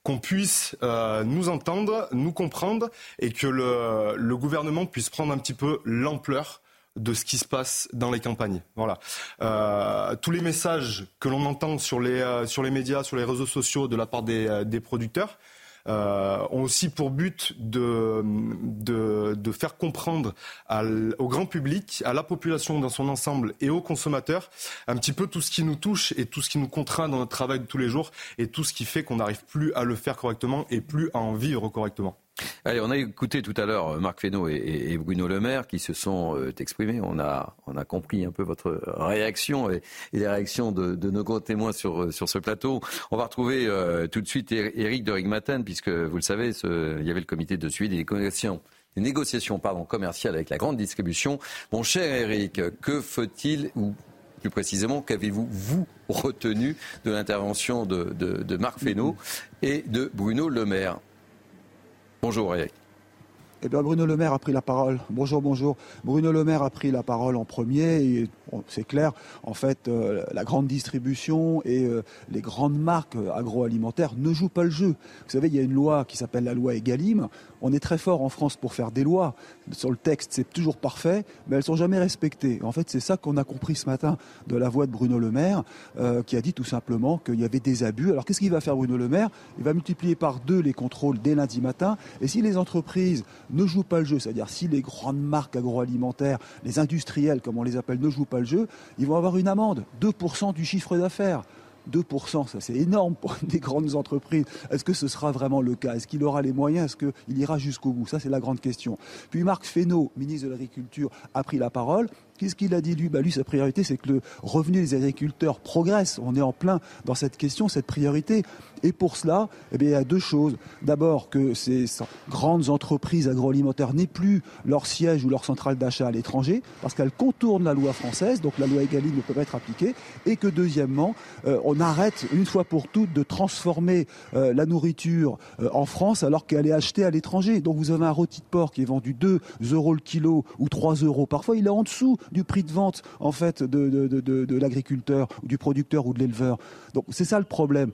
qu'on puisse nous entendre, nous comprendre et que le, le, gouvernement puisse prendre un petit peu l'ampleur de ce qui se passe dans les campagnes. Voilà. Euh, tous les messages que l'on entend sur les, euh, sur les médias, sur les réseaux sociaux de la part des, euh, des producteurs ont aussi pour but de, de, de faire comprendre au grand public, à la population dans son ensemble et aux consommateurs un petit peu tout ce qui nous touche et tout ce qui nous contraint dans notre travail de tous les jours et tout ce qui fait qu'on n'arrive plus à le faire correctement et plus à en vivre correctement. Allez, on a écouté tout à l'heure euh, Marc Fesneau et, Bruno Le Maire qui se sont euh, exprimés. On a, compris un peu votre réaction et, les réactions de, nos gros témoins sur, euh, sur ce plateau. On va retrouver tout de suite Eric de Rigmaten, puisque vous le savez, il y avait le comité de suivi des négociations, des commerciales avec la grande distribution. Mon cher Eric, que faut-il ou plus précisément, qu'avez-vous, vous, retenu de l'intervention de, de Marc Fesneau et de Bruno Le Maire? Bonjour Eric. Eh bien, Bruno Le Maire a pris la parole. Bonjour, bonjour. Bruno Le Maire a pris la parole en premier. C'est clair, en fait, euh, la grande distribution et euh, les grandes marques euh, agroalimentaires ne jouent pas le jeu. Vous savez, il y a une loi qui s'appelle la loi Egalim. On est très fort en France pour faire des lois. Sur le texte, c'est toujours parfait, mais elles sont jamais respectées. En fait, c'est ça qu'on a compris ce matin de la voix de Bruno Le Maire, qui a dit tout simplement qu'il y avait des abus. Alors, qu'est-ce qu'il va faire Bruno Le Maire? Il va multiplier par deux les contrôles dès lundi matin. Et si les entreprises ne jouent pas le jeu, c'est-à-dire si les grandes marques agroalimentaires, les industriels, comme on les appelle, ne jouent pas le jeu, ils vont avoir une amende, 2% du chiffre d'affaires. 2%, ça c'est énorme pour des grandes entreprises. Est-ce que ce sera vraiment le cas? Est-ce qu'il aura les moyens? Est-ce qu'il ira jusqu'au bout? Ça c'est la grande question. Puis Marc Fesneau, ministre de l'Agriculture, a pris la parole. Qu'est-ce qu'il a dit lui? Bah, Lui, sa priorité, c'est que le revenu des agriculteurs progresse. On est en plein dans cette question, cette priorité. Et pour cela, eh bien, il y a deux choses. D'abord, que ces grandes entreprises agroalimentaires n'aient plus leur siège ou leur centrale d'achat à l'étranger, parce qu'elles contournent la loi française, donc la loi Egalim ne peut pas être appliquée. Et que deuxièmement, euh, on arrête une fois pour toutes de transformer euh, la nourriture euh, en France alors qu'elle est achetée à l'étranger. Donc vous avez un rôti de porc qui est vendu 2 euros le kilo ou 3 euros. Parfois, il est en dessous du prix de vente en fait de, de, l'agriculteur du producteur ou de l'éleveur. Donc c'est ça le problème.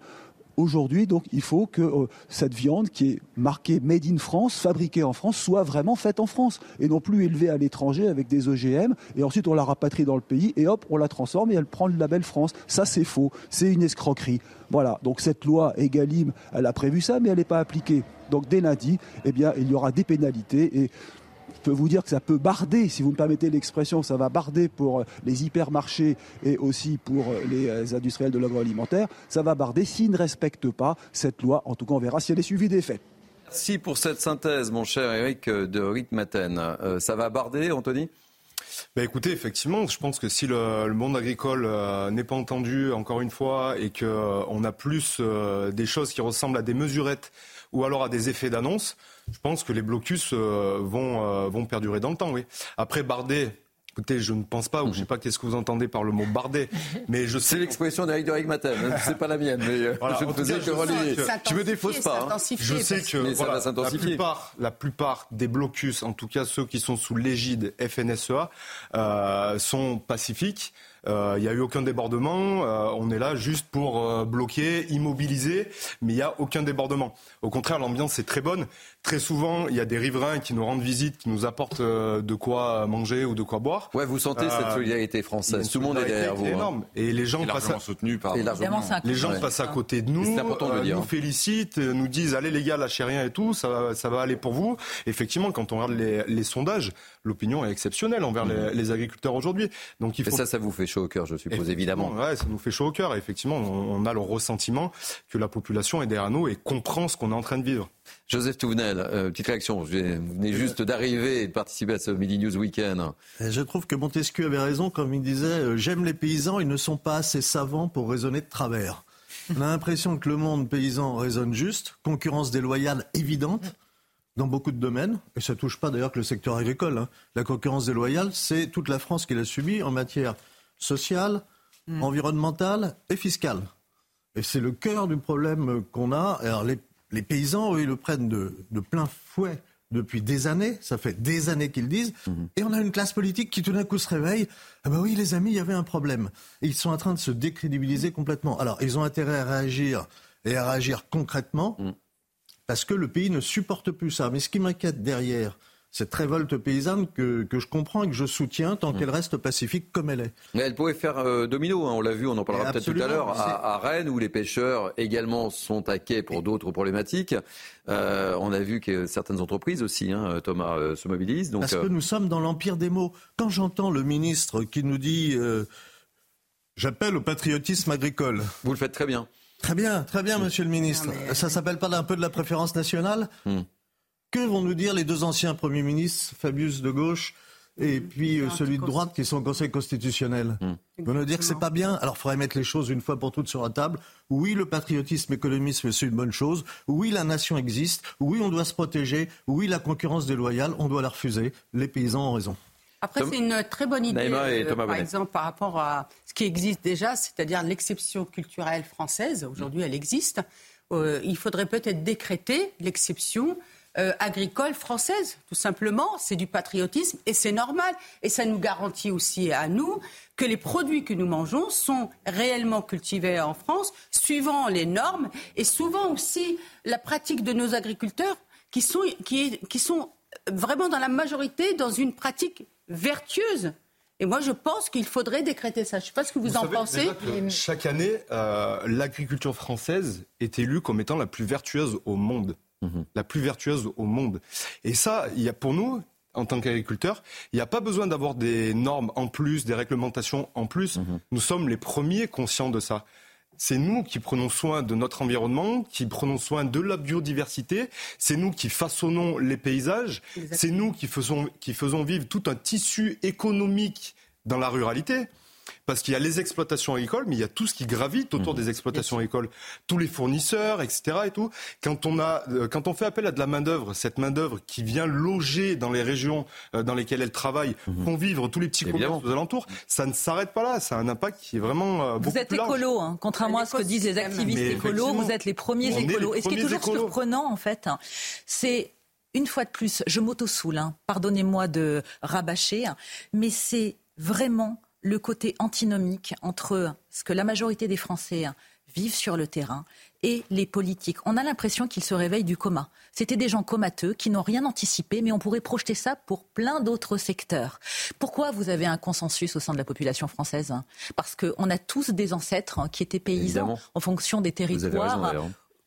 Aujourd'hui, donc, il faut que euh, cette viande qui est marquée Made in France, fabriquée en France, soit vraiment faite en France et non plus élevée à l'étranger avec des OGM. Et ensuite, on la rapatrie dans le pays et hop, on la transforme et elle prend le label France. Ça, c'est faux. C'est une escroquerie. Voilà. Donc, cette loi Egalim, elle a prévu ça, mais elle n'est pas appliquée. Donc, dès lundi, eh bien, il y aura des pénalités et peux vous dire que ça peut barder, si vous me permettez l'expression, ça va barder pour euh, les hypermarchés et aussi pour euh, les euh, industriels de l'agroalimentaire. Ça va barder s'ils ne respectent pas cette loi. En tout cas, on verra si elle est suivie des faits. Merci pour cette synthèse, mon cher Eric de Rick Maten. ça va barder, Anthony? Bah écoutez, effectivement, je pense que si le, monde agricole n'est pas entendu, encore une fois, et qu'on a plus des choses qui ressemblent à des mesurettes ou alors à des effets d'annonce, je pense que les blocus euh, vont, euh, vont perdurer dans le temps, oui. Après, Bardet, Écoutez, je ne pense pas, ou je ne sais pas qu'est-ce que vous entendez par le mot bardet, mais je sais. C'est l'expression d'Eric de Matin, hein, c'est pas la mienne, mais euh, je ne faisais que relier. Tu me défausses pas. Hein. Je sais que voilà, la, plupart, la plupart des blocus, en tout cas ceux qui sont sous l'égide FNSEA, euh, sont pacifiques. Euh, il n'y a eu aucun débordement. Euh, on est là juste pour euh, bloquer, immobiliser, mais il n'y a aucun débordement. Au contraire, l'ambiance est très bonne. Très souvent, il y a des riverains qui nous rendent visite, qui nous apportent de quoi manger ou de quoi boire. Ouais, vous sentez cette solidarité française. Tout le monde est derrière vous. Hein. énorme. Et les gens passent à... soutenu par. Les gens passent à côté de nous, nous félicitent, nous disent allez les gars, lâchez rien et tout, ça, ça va aller pour vous. Effectivement, quand on regarde les, les sondages, l'opinion est exceptionnelle envers les, les, agriculteurs aujourd'hui. Donc il faut. Et ça, ça vous fait chaud au cœur, je suppose, évidemment. Ouais, ça nous fait chaud au cœur. Effectivement, on, a le ressentiment que la population est derrière nous et comprend ce qu'on est en train de vivre. Joseph Touvenel, euh, petite réaction. Vous venez juste d'arriver et de participer à ce Midi News Weekend. Je trouve que Montesquieu avait raison quand il disait euh, J'aime les paysans, ils ne sont pas assez savants pour raisonner de travers. On a l'impression que le monde paysan raisonne juste, concurrence déloyale évidente dans beaucoup de domaines, et ça touche pas d'ailleurs que le secteur agricole. Hein. La concurrence déloyale, c'est toute la France qui l'a subie en matière sociale, mm. environnementale et fiscale. Et c'est le cœur du problème qu'on a. Alors les, paysans, eux, ils le prennent de, plein fouet depuis des années. Ça fait des années qu'ils disent. Mm-hmm. Et on a une classe politique qui tout d'un coup se réveille. Ah ben oui, les amis, il y avait un problème. Et ils sont en train de se décrédibiliser complètement. Alors, ils ont intérêt à réagir et à réagir concrètement. Mm parce que le pays ne supporte plus ça. Mais ce qui m'inquiète derrière cette révolte paysanne que, que, je comprends et que je soutiens tant mmh. qu'elle reste pacifique comme elle est. Mais elle pourrait faire euh, domino, hein, on l'a vu, on en parlera peut-être tout à l'heure, à, Rennes, où les pêcheurs également sont à quai pour d'autres problématiques. Euh, on a vu que certaines entreprises aussi, hein, Thomas, euh, se mobilisent. Donc, Parce que nous sommes dans l'empire des mots. Quand j'entends le ministre qui nous dit J'appelle au patriotisme agricole. Vous le faites très bien. Très bien, très bien, monsieur le ministre. Ça s'appelle pas un peu de la préférence nationale hmm. Que vont nous dire les deux anciens premiers ministres, Fabius de gauche et puis euh, celui de droite qui sont au Conseil constitutionnel. Hmm. Ils vont nous dire que c'est pas bien. Alors il faudrait mettre les choses une fois pour toutes sur la table. Oui, le patriotisme économique, c'est une bonne chose. Oui, la nation existe. Oui, on doit se protéger. Oui, la concurrence déloyale, on doit la refuser. Les paysans ont raison. Après, c'est une très bonne idée, euh, par exemple, par rapport à ce qui existe déjà, c'est-à-dire l'exception culturelle française. Aujourd'hui, elle existe. Euh, il faudrait peut-être décréter l'exception euh, agricole française, tout simplement. C'est du patriotisme et c'est normal. Et ça nous garantit aussi à nous que les produits que nous mangeons sont réellement cultivés en France, suivant les normes et souvent aussi la pratique de nos agriculteurs qui sont, qui, qui sont vraiment dans la majorité dans une pratique vertueuse. Et moi, je pense qu'il faudrait décréter ça. Je ne sais pas ce que vous, en pensez. Chaque année, euh, l'agriculture française est élue comme étant la plus vertueuse au monde. Mhm. la plus vertueuse au monde. Et ça, il y a pour nous, en tant qu'agriculteurs, il n'y a pas besoin d'avoir des normes en plus, des réglementations en plus. Mhm. Nous sommes les premiers conscients de ça. C'est nous qui prenons soin de notre environnement, qui prenons soin de la biodiversité, c'est nous qui façonnons les paysages, c'est nous qui faisons, qui faisons vivre tout un tissu économique dans la ruralité. Parce qu'il y a les exploitations agricoles, mais il y a tout ce qui gravite autour mmh. des exploitations agricoles, tous les fournisseurs, etc. Et tout. Quand on a, euh, quand on fait appel à de la main d'œuvre, cette main d'œuvre qui vient loger dans les régions euh, dans lesquelles elle travaille, mmh. font vivre tous les petits commerces aux alentours, ça ne s'arrête pas là. Ça a un impact qui est vraiment euh, beaucoup Vous êtes écolo, hein, contrairement à ce que disent les activistes écolos. Vous êtes les premiers écolos. Et ce qui est toujours surprenant, en fait, c'est une fois de plus, je m'auto-soule, hein, pardonnez-moi de rabâcher, hein, mais c'est vraiment le côté antinomique entre ce que la majorité des Français vivent sur le terrain et les politiques. On a l'impression qu'ils se réveillent du coma. C'était des gens comateux qui n'ont rien anticipé, mais on pourrait projeter ça pour plein d'autres secteurs. Pourquoi vous avez un consensus au sein de la population française? Parce qu'on a tous des ancêtres qui étaient paysans en fonction des territoires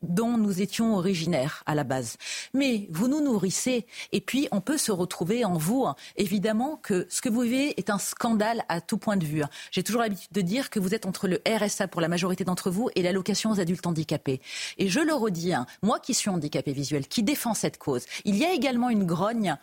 dont nous étions originaires à la base. Mais vous nous nourrissez et puis on peut se retrouver en vous. Évidemment que ce que vous vivez est un scandale à tout point de vue. J'ai toujours l'habitude de dire que vous êtes entre le RSA pour la majorité d'entre vous et l'allocation aux adultes handicapés. Et je le redis, hein, moi qui suis handicapé visuel, qui défend cette cause, il y a également une grogne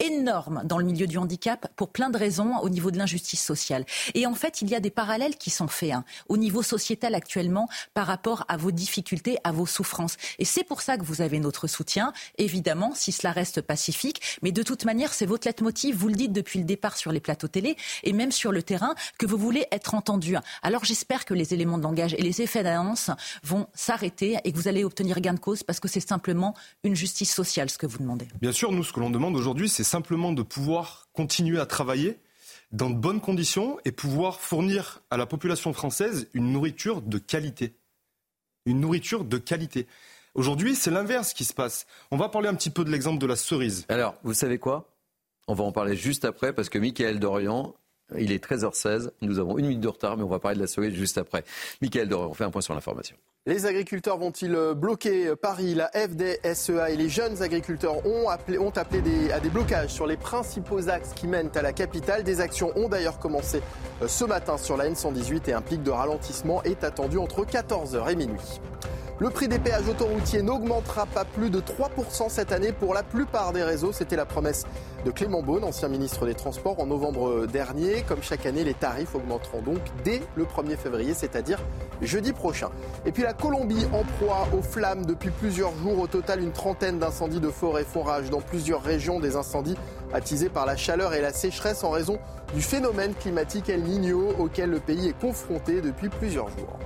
énorme dans le milieu du handicap pour plein de raisons au niveau de l'injustice sociale. Et en fait, il y a des parallèles qui sont faits hein, au niveau sociétal actuellement par rapport à vos difficultés, à vos souffrances. Et c'est pour ça que vous avez notre soutien, évidemment, si cela reste pacifique. Mais de toute manière, c'est votre leitmotiv, vous le dites depuis le départ sur les plateaux télé et même sur le terrain, que vous voulez être entendu. Alors j'espère que les éléments de langage et les effets d'annonce vont s'arrêter et que vous allez obtenir gain de cause parce que c'est simplement une justice sociale ce que vous demandez. Bien sûr, nous, ce que l'on demande aujourd'hui, c'est simplement de pouvoir continuer à travailler dans de bonnes conditions et pouvoir fournir à la population française une nourriture de qualité. Une nourriture de qualité. Aujourd'hui, c'est l'inverse qui se passe. On va parler un petit peu de l'exemple de la cerise. Alors, vous savez quoi? On va en parler juste après parce que Michael Dorian, il est 13h16. Nous avons une minute de retard, mais on va parler de la cerise juste après. Michael Dorian, on fait un point sur l'information. Les agriculteurs vont-ils bloquer Paris? La FDSEA et les jeunes agriculteurs ont appelé, ont appelé à des blocages sur les principaux axes qui mènent à la capitale. Des actions ont d'ailleurs commencé euh, ce matin sur la N118 et un pic de ralentissement est attendu entre 14h et minuit. Le prix des péages autoroutiers n'augmentera pas plus de 3% cette année pour la plupart des réseaux. C'était la promesse de Clément Beaune, ancien ministre des Transports, en novembre dernier. Comme chaque année, les tarifs augmenteront donc dès le 1er février, c'est-à-dire jeudi prochain. Et puis la Colombie en proie aux flammes depuis plusieurs jours. Au total, une trentaine d'incendies de forêt font rage dans plusieurs régions. Des incendies attisés par la chaleur et la sécheresse en raison du phénomène climatique El Niño auquel le pays est confronté depuis plusieurs jours.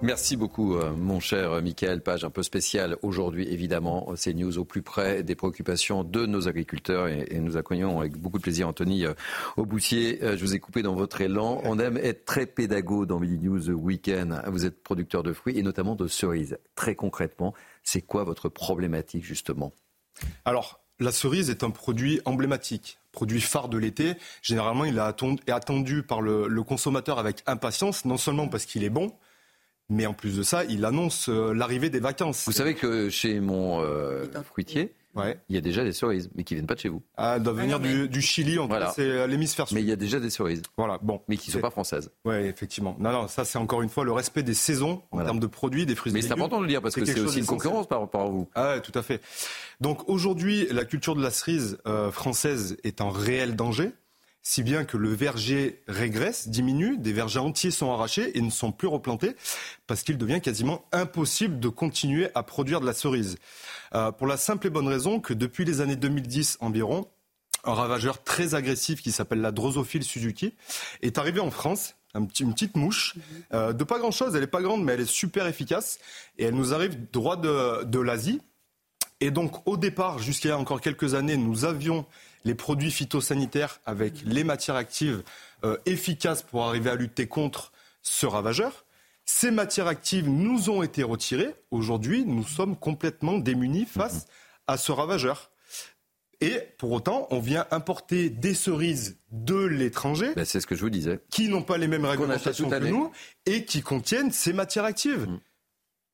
Merci beaucoup, euh, mon cher Michael Page. Un peu spécial aujourd'hui, évidemment. C'est news au plus près des préoccupations de nos agriculteurs et, nous accueillons avec beaucoup de plaisir Anthony euh, Auboutier. Euh, je vous ai coupé dans votre élan. On aime être très pédago dans Midi News Weekend. Vous êtes producteur de fruits et notamment de cerises. Très concrètement, c'est quoi votre problématique justement? Alors, la cerise est un produit emblématique produit phare de l'été. Généralement, il est attendu par le, consommateur avec impatience, non seulement parce qu'il est bon, mais en plus de ça, il annonce euh, l'arrivée des vacances. Vous savez que chez mon euh, fruitier, il y a déjà des cerises, mais qui viennent pas de chez vous. Ah, elles doivent Ah venir du, du Chili, en tout Voilà. c'est l'hémisphère sud. Mais il y a déjà des cerises. Voilà, bon. Mais qui ne sont pas françaises. Oui, effectivement. Non, non, ça c'est encore une fois le respect des saisons en termes de produits, des fruits et Mais c'est important de le dire parce que c'est aussi une concurrence par rapport à vous. Ah ouais, tout à fait. Donc aujourd'hui, la culture de la cerise euh, française est en réel danger, si bien que le verger régresse, diminue, des vergers entiers sont arrachés et ne sont plus replantés parce qu'il devient quasiment impossible de continuer à produire de la cerise. Euh, pour la simple et bonne raison que depuis les années 2010 environ, un ravageur très agressif qui s'appelle la Drosophile Suzuki est arrivé en France. Une petite mouche euh, de pas grand chose, elle est pas grande mais elle est super efficace et elle nous arrive droit de, de l'Asie. Et donc au départ, jusqu'à encore quelques années, nous avions les produits phytosanitaires avec les matières actives euh, efficaces pour arriver à lutter contre ce ravageur. Ces matières actives nous ont été retirées. Aujourd'hui, nous sommes complètement démunis face à ce ravageur. Et pour autant, on vient importer des cerises de l'étranger. Ben, c'est ce que je vous disais. Qui n'ont pas les mêmes réglementations que nous et qui contiennent ces matières actives. Mm.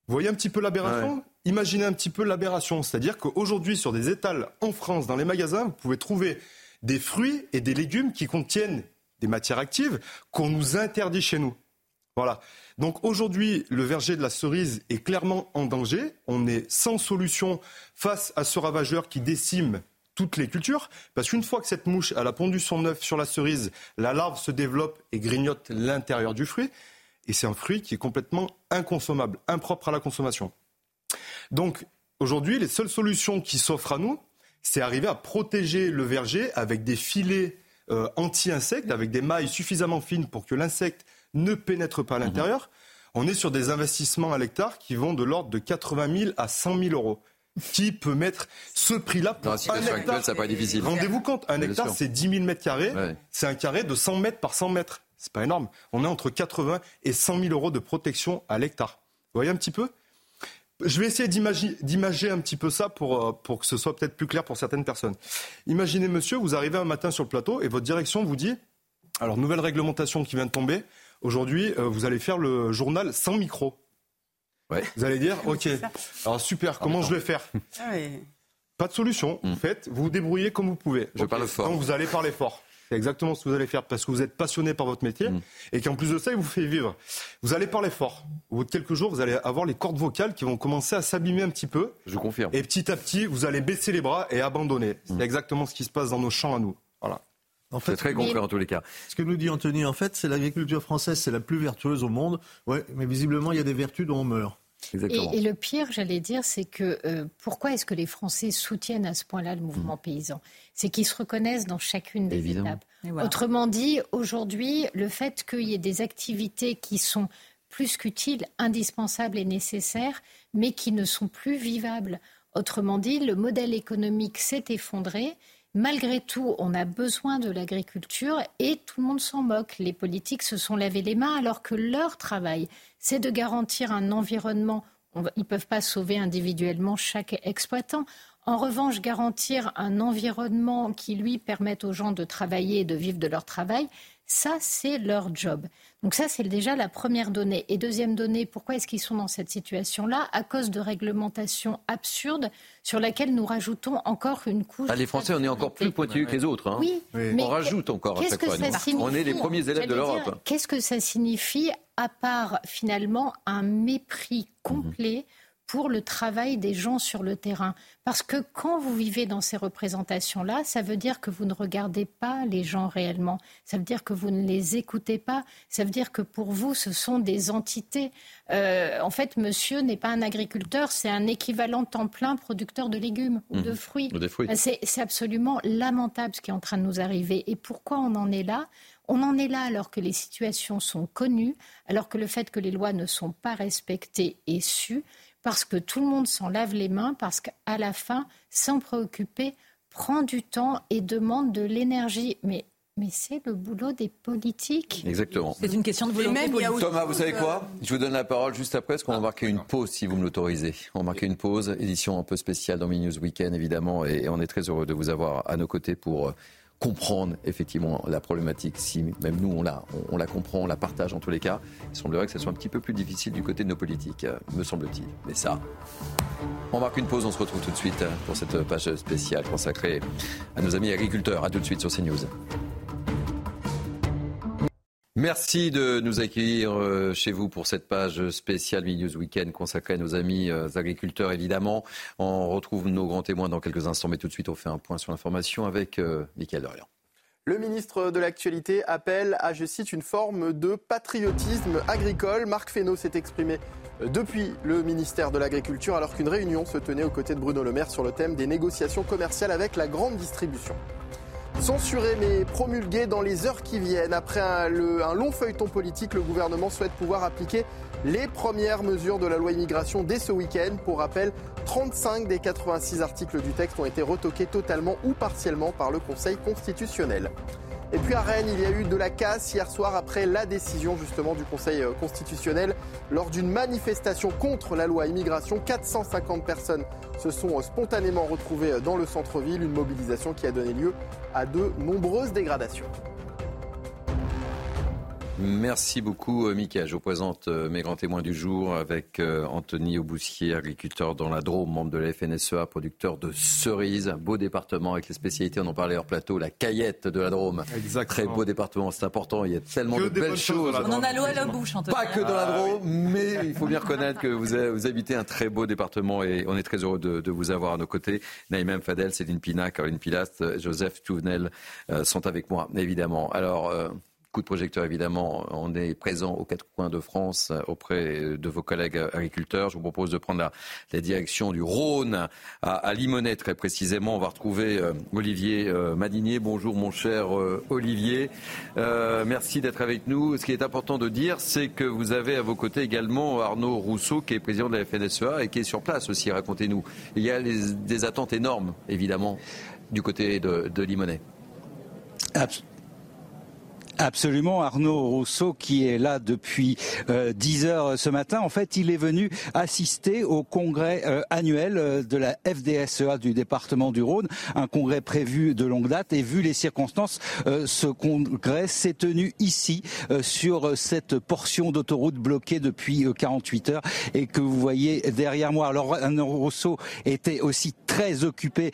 Vous voyez un petit peu l'aberration? Ouais. Imaginez un petit peu l'aberration. C'est-à-dire qu'aujourd'hui, sur des étals en France, dans les magasins, vous pouvez trouver des fruits et des légumes qui contiennent des matières actives qu'on nous interdit chez nous. Voilà. Donc aujourd'hui, le verger de la cerise est clairement en danger. On est sans solution face à ce ravageur qui décime toutes les cultures. Parce qu'une fois que cette mouche elle a pondu son œuf sur la cerise, la larve se développe et grignote l'intérieur du fruit. Et c'est un fruit qui est complètement inconsommable, impropre à la consommation. Donc aujourd'hui, les seules solutions qui s'offrent à nous, c'est arriver à protéger le verger avec des filets euh, anti-insectes, avec des mailles suffisamment fines pour que l'insecte ne pénètre pas à Mhm. l'intérieur. On est sur des investissements à l'hectare qui vont de l'ordre de 80 000 à 100 000 euros. Qui peut mettre ce prix-là pour Dans la un situation hectare actuelle, ça paraît difficile. Rendez-vous compte, un Bien hectare, sûr. c'est 10 000 mètres carrés. Ouais. C'est un carré de 100 mètres par 100 mètres. C'est pas énorme. On est entre 80 et 100 000 euros de protection à l'hectare. Vous voyez un petit peu? Je vais essayer d'imager un petit peu ça pour, euh, pour que ce soit peut-être plus clair pour certaines personnes. Imaginez, monsieur, vous arrivez un matin sur le plateau et votre direction vous dit alors, nouvelle réglementation qui vient de tomber. Aujourd'hui, euh, vous allez faire le journal sans micro. Vous allez dire ok, alors super, comment je vais faire Pas de solution. Vous faites, vous vous débrouillez comme vous pouvez. Hmm. Je Ok. parle fort. Donc vous allez parler fort. C'est exactement ce que vous allez faire parce que vous êtes passionné par votre métier Hmm. et qu'en plus de ça, il vous fait vivre. Vous allez parler fort. Au bout de quelques jours, vous allez avoir les cordes vocales qui vont commencer à s'abîmer un petit peu. Je confirme. Et petit à petit, vous allez baisser les bras et abandonner. C'est exactement ce qui se passe dans nos champs à nous. Voilà. En C'est très concret en tous les cas. Ce que nous dit Anthony, en fait, c'est l'agriculture française, c'est la plus vertueuse au monde. Ouais, mais visiblement, il y a des vertus dont on meurt. Et, et le pire, j'allais dire, c'est que euh, pourquoi est-ce que les Français soutiennent à ce point-là le mouvement paysan? C'est qu'ils se reconnaissent dans chacune des Évidemment. étapes. Voilà. Autrement dit, aujourd'hui, le fait qu'il y ait des activités qui sont plus qu'utiles, indispensables et nécessaires, mais qui ne sont plus vivables. Autrement dit, le modèle économique s'est effondré. Malgré tout, on a besoin de l'agriculture et tout le monde s'en moque. Les politiques se sont lavé les mains alors que leur travail, c'est de garantir un environnement. Ils ne peuvent pas sauver individuellement chaque exploitant. En revanche, garantir un environnement qui, lui, permette aux gens de travailler et de vivre de leur travail, ça, c'est leur job. Donc ça, c'est déjà la première donnée. Et deuxième donnée, pourquoi est-ce qu'ils sont dans cette situation-là? À cause de réglementations absurdes sur laquelle nous rajoutons encore une couche. Ah, les Français, on est encore plus pointilleux que les autres. hein. Oui, mais on rajoute encore à qu'est-ce chaque que fois. ça On est les premiers élèves de l'Europe. Qu'est-ce que ça signifie à part finalement un mépris complet pour le travail des gens sur le terrain Parce que quand vous vivez dans ces représentations-là, ça veut dire que vous ne regardez pas les gens réellement. Ça veut dire que vous ne les écoutez pas. Ça veut dire que pour vous, ce sont des entités. Euh, en fait, monsieur n'est pas un agriculteur, c'est un équivalent temps plein producteur de légumes ou de Mhm. fruits. Fruits. Ben, c'est absolument lamentable ce qui est en train de nous arriver. Et pourquoi on en est là? On en est là alors que les situations sont connues, alors que le fait que les lois ne sont pas respectées est su, parce que tout le monde s'en lave les mains, parce qu'à la fin, s'en préoccuper prend du temps et demande de l'énergie. Mais, mais c'est le boulot des politiques. Exactement. C'est une question de volonté politique. Thomas, vous savez quoi Je vous donne la parole juste après, parce qu'on va marquer une pause, si vous me l'autorisez. On va marquer une pause, édition un peu spéciale dans News Weekend, évidemment, et on est très heureux de vous avoir à nos côtés pour euh, comprendre effectivement la problématique. Si même nous, on la, comprend, on la partage en tous les cas, il semblerait que ce soit un petit peu plus difficile du côté de nos politiques, euh, me semble-t-il. Mais ça, on marque une pause, on se retrouve tout de suite euh, pour cette page spéciale consacrée à nos amis agriculteurs. À tout de suite sur CNews. Merci de nous accueillir euh, chez vous pour cette page spéciale News Weekend consacrée à nos amis agriculteurs, évidemment. On retrouve nos grands témoins dans quelques instants, mais tout de suite, on fait un point sur l'information avec Michael Dorian. Le ministre de l'Actualité appelle à, je cite, une forme de patriotisme agricole. Marc Fesneau s'est exprimé depuis le ministère de l'Agriculture alors qu'une réunion se tenait aux côtés de Bruno Le Maire sur le thème des négociations commerciales avec la grande distribution. Censuré mais promulgué dans les heures qui viennent. Après un, long feuilleton politique, le gouvernement souhaite pouvoir appliquer les premières mesures de la loi immigration dès ce week-end. Pour rappel, 35 des 86 articles du texte ont été retoqués totalement ou partiellement par le Conseil constitutionnel. Et puis à Rennes, il y a eu de la casse hier soir après la décision justement du Conseil euh, constitutionnel lors d'une manifestation contre la loi immigration. 450 personnes se sont euh, spontanément retrouvées euh, dans le centre-ville, une mobilisation qui a donné lieu à de nombreuses dégradations. Merci beaucoup, euh, Mika. Je vous présente euh, mes grands témoins du jour avec euh, Anthony Auboussier, agriculteur dans la Drôme, membre de la FNSEA, producteur de cerises. Un beau département avec les spécialités, on en parlait hors plateau, la caillette de la Drôme. Très beau département, c'est important. Il y a tellement de belles choses. On en a l'eau à la bouche, Anthony. Pas que dans la ah Drôme, mais il faut bien reconnaître que vous, vous, habitez un très beau département et on est très heureux de, vous avoir à nos côtés. Naïmem Fadel, Céline Pina, Caroline Pilast, Joseph Touvenel sont avec moi, évidemment. Alors, coup de projecteur, évidemment. On est présent aux quatre coins de France euh, auprès de vos collègues agriculteurs. Je vous propose de prendre la, direction du Rhône à, à, très précisément. On va retrouver euh, Olivier euh, Madinier. Bonjour, mon cher Olivier. merci d'être avec nous. Ce qui est important de dire, c'est que vous avez à vos côtés également Arnaud Rousseau, qui est président de la FNSEA et qui est sur place aussi. Racontez-nous. Il y a des attentes énormes, évidemment, du côté de, de. Absolument, Arnaud Rousseau qui est là depuis euh, 10 heures ce matin. En fait, il est venu assister au congrès euh, annuel euh, de la FDSEA du département du Rhône, un congrès prévu de longue date. Et vu les circonstances, euh, ce congrès s'est tenu ici, sur cette portion d'autoroute bloquée depuis 48 heures et que vous voyez derrière moi. Alors, Arnaud Rousseau était aussi très occupé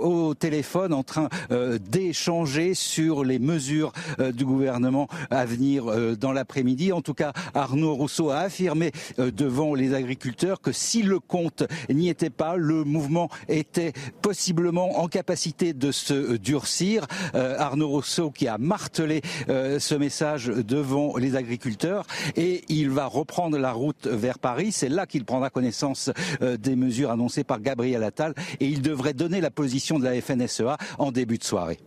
au téléphone en train d'échanger sur les mesures du gouvernement à venir euh, dans l'après-midi. En tout cas, Arnaud Rousseau a affirmé euh, devant les agriculteurs que si le compte n'y était pas, le mouvement était possiblement en capacité de se durcir. Euh, Arnaud Rousseau qui a martelé ce message devant les agriculteurs et il va reprendre la route vers Paris. C'est là qu'il prendra connaissance des mesures annoncées par Gabriel Attal et il devrait donner la position de la FNSEA en début de soirée.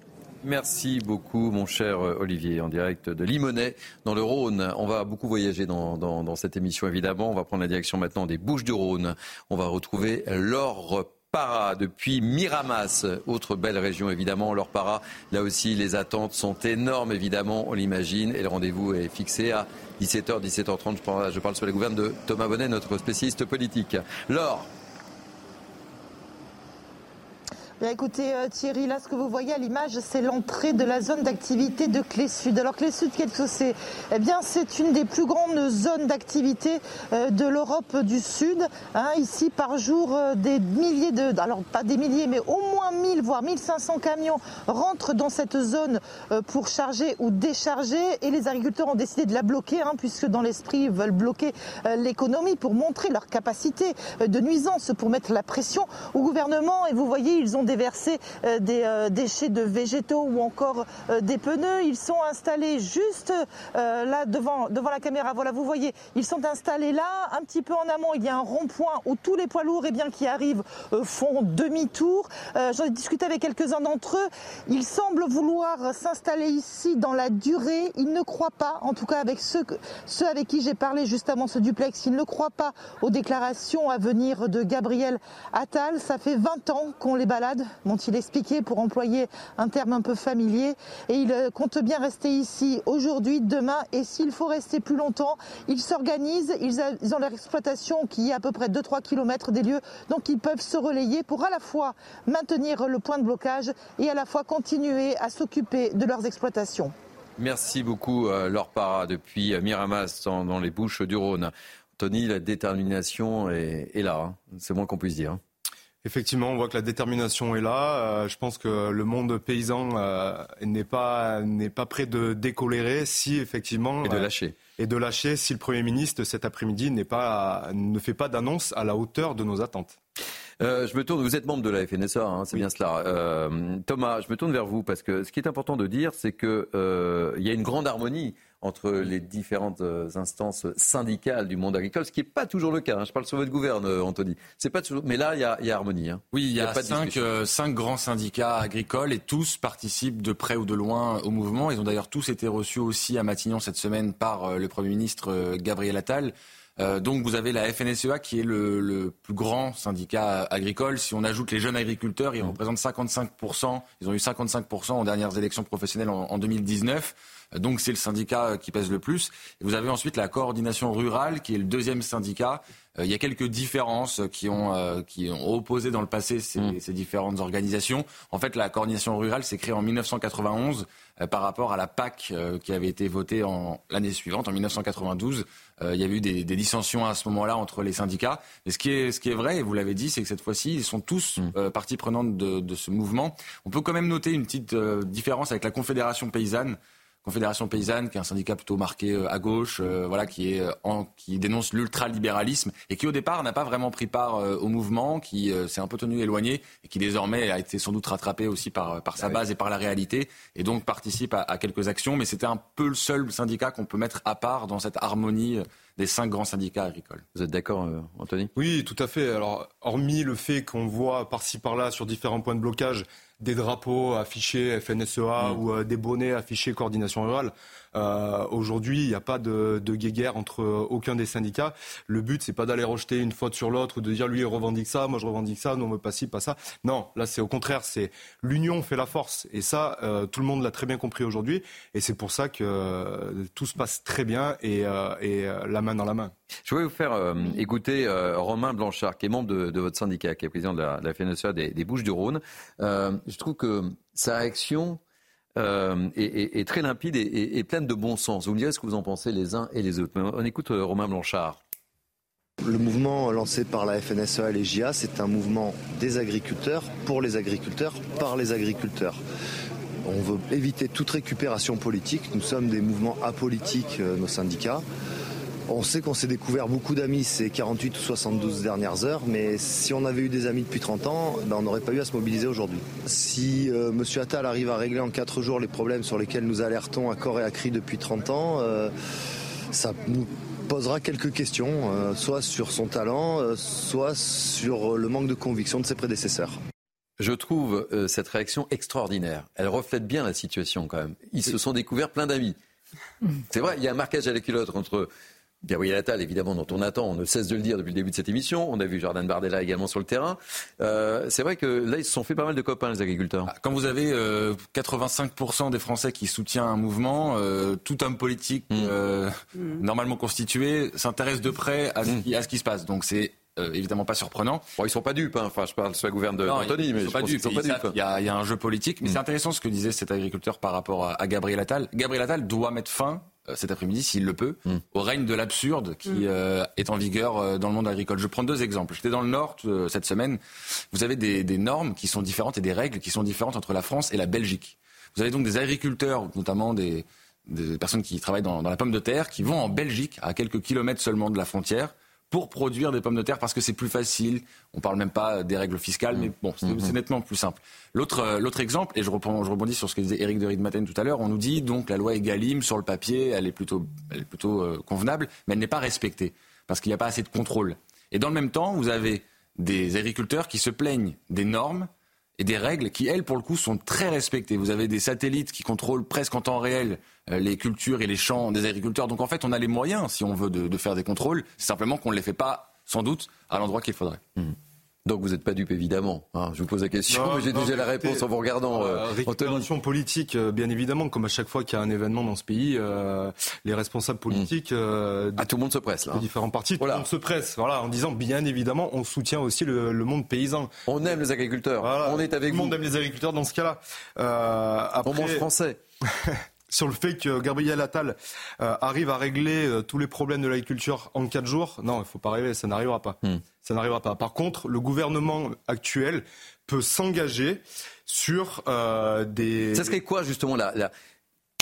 Merci beaucoup, mon cher euh, Olivier, en direct de Limonest, dans le Rhône. On va beaucoup voyager dans, cette émission, évidemment. On va prendre la direction maintenant des Bouches du Rhône. On va retrouver Laure Para depuis Miramas, autre belle région évidemment, Laure Para. Là aussi, les attentes sont énormes évidemment, on l'imagine, et le rendez-vous est fixé à 17h, 17h30. Je parle, je parle sur les gouvernes de Thomas Bonnet, notre spécialiste politique. Laure, écoutez euh, Thierry, là ce que vous voyez à l'image, c'est l'entrée de la zone d'activité de Clé Sud. Alors Clé Sud, qu'est-ce que c'est? Eh bien, c'est une des plus grandes zones d'activité euh, de l'Europe du Sud. Hein. ici, par jour, euh, des milliers de, alors pas des milliers, mais au moins 1000 voire 1500 camions rentrent dans cette zone pour charger ou décharger. Et les agriculteurs ont décidé de la bloquer, hein, puisque dans l'esprit, ils veulent bloquer l'économie pour montrer leur capacité de nuisance, pour mettre la pression au gouvernement. Et vous voyez, ils ont déverser euh, des euh, déchets de végétaux ou encore euh, des pneus. Ils sont installés juste là devant, devant la caméra. Voilà, vous voyez, ils sont installés là, un petit peu en amont. Il y a un rond-point où tous les poids lourds eh bien, qui arrivent font demi-tour. J'en ai discuté avec quelques-uns d'entre eux. Ils semblent vouloir s'installer ici dans la durée. Ils ne croient pas, en tout cas avec ceux, ceux avec qui j'ai parlé juste avant ce duplex, ils ne croient pas aux déclarations à venir de Gabriel Attal. Ça fait 20 ans qu'on les balade m'ont-ils expliqué, pour employer un terme un peu familier. Et ils euh, comptent bien rester ici aujourd'hui, demain, et s'il faut rester plus longtemps, ils s'organisent, ils, ont leur exploitation qui est à peu près 2-3 km des lieux, donc ils peuvent se relayer pour à la fois maintenir tenir le point de blocage et à la fois continuer à s'occuper de leurs exploitations. Merci beaucoup, euh, Laure depuis Miramas, dans, les Bouches du Rhône. Tony, la détermination est, là, hein. c'est moins qu'on puisse dire. Effectivement, on voit que la détermination est là. Euh, je pense que le monde paysan euh, n'est pas n'est pas prêt de décolérer si effectivement et de lâcher et de lâcher si le Premier ministre cet après-midi n'est pas ne fait pas d'annonce à la hauteur de nos attentes. Euh, je me tourne, vous êtes membre de la FNSA, hein, c'est bien cela. Euh, Thomas, je me tourne vers vous parce que ce qui est important de dire, c'est qu'il euh, y a une grande harmonie entre les différentes instances syndicales du monde agricole, ce qui n'est pas toujours le cas. Hein. Je parle sur votre gouverne, Anthony. C'est pas toujours, mais là, il y a, y a, harmonie. Hein. Oui, il y, a, cinq, cinq, grands syndicats agricoles et tous participent de près ou de loin au mouvement. Ils ont d'ailleurs tous été reçus aussi à Matignon cette semaine par le Premier ministre Gabriel Attal. Euh, donc vous avez la FNSEA qui est le, plus grand syndicat agricole. Si on ajoute les jeunes agriculteurs, ils mmh. représentent 55%. Ils ont eu 55% aux dernières élections professionnelles en, 2019. Euh, donc c'est le syndicat qui pèse le plus. Et vous avez ensuite la coordination rurale qui est le deuxième syndicat. Euh, il y a quelques différences qui ont, qui ont opposé dans le passé ces, mmh. ces différentes organisations. En fait, la coordination rurale s'est créée en 1991 par rapport à la PAC qui avait été votée l'année suivante, en 1992. Euh, il y a eu des, des dissensions à ce moment-là entre les syndicats. Mais ce qui est, ce qui est vrai, et vous l'avez dit, c'est que cette fois-ci, ils sont tous mm. euh, partie prenante de, de, ce mouvement. On peut quand même noter une petite euh, différence avec la Confédération paysanne. Confédération paysanne, qui est un syndicat plutôt marqué à gauche, voilà, qui, est en, qui dénonce l'ultralibéralisme et qui au départ n'a pas vraiment pris part au mouvement, qui s'est un peu tenu éloigné et qui désormais a été sans doute rattrapé aussi par, par sa bah base et par la réalité et donc participe à, à quelques actions. Mais c'était un peu le seul syndicat qu'on peut mettre à part dans cette harmonie des cinq grands syndicats agricoles. Vous êtes d'accord, euh, Anthony? Oui, tout à fait. Alors, hormis le fait qu'on voit par-ci par-là sur différents points de blocage des drapeaux affichés FNSEA mm. ou euh, des bonnets affichés coordination rurale. Euh, Aujourd'hui, il n'y a pas de, de guéguerre entre aucun des syndicats. Le but, c'est pas d'aller rejeter une faute sur l'autre ou de dire lui il revendique ça, moi je revendique ça, non, pas ci, pas ça. Non, là c'est au contraire, c'est l'union fait la force. Et ça, euh, tout le monde l'a très bien compris aujourd'hui. Et c'est pour ça que euh, tout se passe très bien et, euh, et la main dans la main. Je voulais vous faire écouter Romain Blanchard, qui est membre de, de, votre syndicat, qui est président de la, de la FNSEA des, des Bouches-du-Rhône. je trouve que sa réaction euh, très limpide et, pleine de bon sens. Vous me direz ce que vous en pensez les uns et les autres. on écoute euh, Romain Blanchard. Le mouvement lancé par la FNSEA et les JA, c'est un mouvement des agriculteurs, pour les agriculteurs, par les agriculteurs. On veut éviter toute récupération politique. Nous sommes des mouvements apolitiques, euh, nos syndicats. On sait qu'on s'est découvert beaucoup d'amis ces 48 ou 72 dernières heures, mais si on avait eu des amis depuis 30 ans, ben, on n'aurait pas eu à se mobiliser aujourd'hui. Si euh, M. Attal arrive à régler en 4 jours les problèmes sur lesquels nous alertons à corps et à cri depuis 30 ans, euh, ça nous posera quelques questions, euh, soit sur son talent, soit sur le manque de conviction de ses prédécesseurs. Je trouve cette réaction extraordinaire. Elle reflète bien la situation quand même. Ils se sont découverts plein d'amis. C'est vrai, il y a un marquage à la culotte entre Gabriel Attal, évidemment, dont on attend, on ne cesse de le dire depuis le début de cette émission. On a vu Jordan Bardella également sur le terrain. Euh, c'est vrai que là, ils se sont fait pas mal de copains, les agriculteurs. Ah, quand vous avez 85% euh, des Français qui soutiennent un mouvement, euh, tout homme politique mm. Mm. normalement constitué s'intéresse de près à ce, mm. qui, à ce, qui, se passe. Donc c'est évidemment pas surprenant. Bon, ils sont pas dupes, hein. enfin je parle sous la gouverne d'Anthony, mais ils sont pas dupes. Sont pas dupes. Il y, a, y, a un jeu politique, mais c'est intéressant ce que disait cet agriculteur par rapport à, à Gabriel Attal. Gabriel Attal doit mettre fin euh, cet après-midi, s'il le peut, mm. au règne de l'absurde qui mm. euh, est en vigueur euh, dans le monde agricole. Je prends deux exemples. J'étais dans le Nord cette semaine. Vous avez des, des, normes qui sont différentes et des règles qui sont différentes entre la France et la Belgique. Vous avez donc des agriculteurs, notamment des, des personnes qui travaillent dans, dans, la pomme de terre, qui vont en Belgique, à quelques kilomètres seulement de la frontière, pour produire des pommes de terre parce que c'est plus facile. On parle même pas des règles fiscales, mais bon, c'est mm-hmm. nettement plus simple. L'autre, euh, l'autre exemple, et je, reprends, je rebondis sur ce que disait Eric de Riedmaten tout à l'heure, on nous dit donc la loi Egalim sur le papier, elle est plutôt, elle est plutôt euh, convenable, mais elle n'est pas respectée parce qu'il n'y a pas assez de contrôle. Et dans le même temps, vous avez des agriculteurs qui se plaignent des normes et des règles qui, elles, pour le coup, sont très respectées. Vous avez des satellites qui contrôlent presque en temps réel euh, les cultures et les champs des agriculteurs. Donc en fait, on a les moyens, si on veut, de, faire des contrôles. C'est simplement qu'on ne les fait pas, sans doute, à l'endroit qu'il faudrait. Mmh. Donc vous n'êtes pas dupe évidemment. Hein. je vous pose la question, mais j'ai déjà la réponse en vous regardant. Euh, récupération politique, euh, bien évidemment, comme à chaque fois qu'il y a un événement dans ce pays, euh, les responsables hmm. politiques, euh, ah, tout le monde se presse là. De différents partis, tout le monde se presse. Voilà, en disant bien évidemment, on soutient aussi le, monde paysan. On aime les agriculteurs. on est avec vous. Tout le monde aime les agriculteurs dans ce cas-là. Après... On mange français. sur le fait que Gabriel Attal euh, arrive à régler euh, tous les problèmes de l'agriculture en quatre jours, non, il ne faut pas rêver, ça n'arrivera pas. Hmm. Ça n'arrivera pas. Par contre, le gouvernement actuel peut s'engager sur euh, des. Ça serait quoi justement la, la,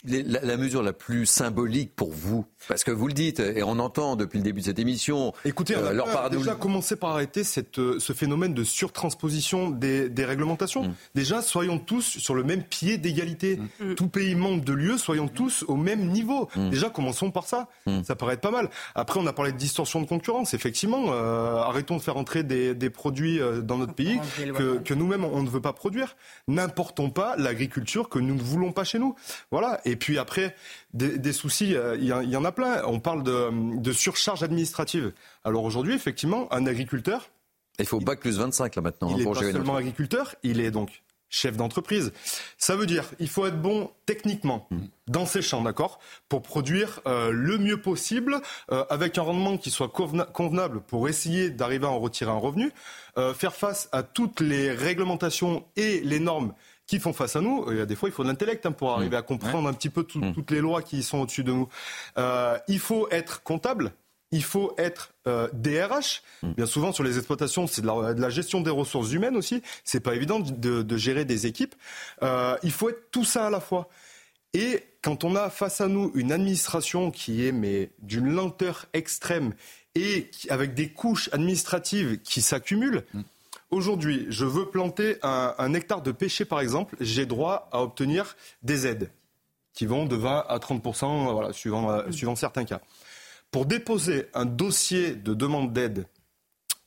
la, mesure la plus symbolique pour vous Parce que vous le dites, et on entend depuis le début de cette émission. Écoutez, on euh, a déjà commencé par arrêter cette, euh, ce phénomène de surtransposition des, des réglementations. Mm. Déjà, soyons tous sur le même pied d'égalité. Mm. Mm. Tout pays membre de l'UE, soyons tous au même niveau. Déjà, commençons par ça. Ça paraît être pas mal. Après, on a parlé de distorsion de concurrence. Effectivement, euh, arrêtons de faire entrer des, des produits dans notre pays que, que nous-mêmes, on ne veut pas produire. N'importons pas l'agriculture que nous ne voulons pas chez nous. Voilà. Et puis après, des, soucis, euh, il y, en a plein. On parle de, surcharge administrative. Alors aujourd'hui, effectivement, un agriculteur. Il faut bac plus 25 là maintenant. Hein, il n'est pas seulement agriculteur, il est donc chef d'entreprise. Ça veut dire il faut être bon techniquement hmm. dans ces champs, d'accord, pour produire euh, le mieux possible euh, avec un rendement qui soit convenable pour essayer d'arriver à en retirer un revenu, faire face à toutes les réglementations et les normes qui font face à nous. Il y a des fois, il faut de l'intellect hein, pour arriver à comprendre un petit peu mm. toutes les lois qui sont au-dessus de nous. Euh, il faut être comptable. Il faut être euh, DRH. Mm. Bien souvent, sur les exploitations, c'est de, la, gestion des ressources humaines aussi. C'est pas évident de, gérer des équipes. Euh, il faut être tout ça à la fois. Et quand on a face à nous une administration qui est mais d'une lenteur extrême et avec des couches administratives qui s'accumulent. Aujourd'hui, je veux planter un, hectare de pêcher, par exemple, j'ai droit à obtenir des aides qui vont de 20 à 30 voilà, suivant, euh, suivant certains cas. Pour déposer un dossier de demande d'aide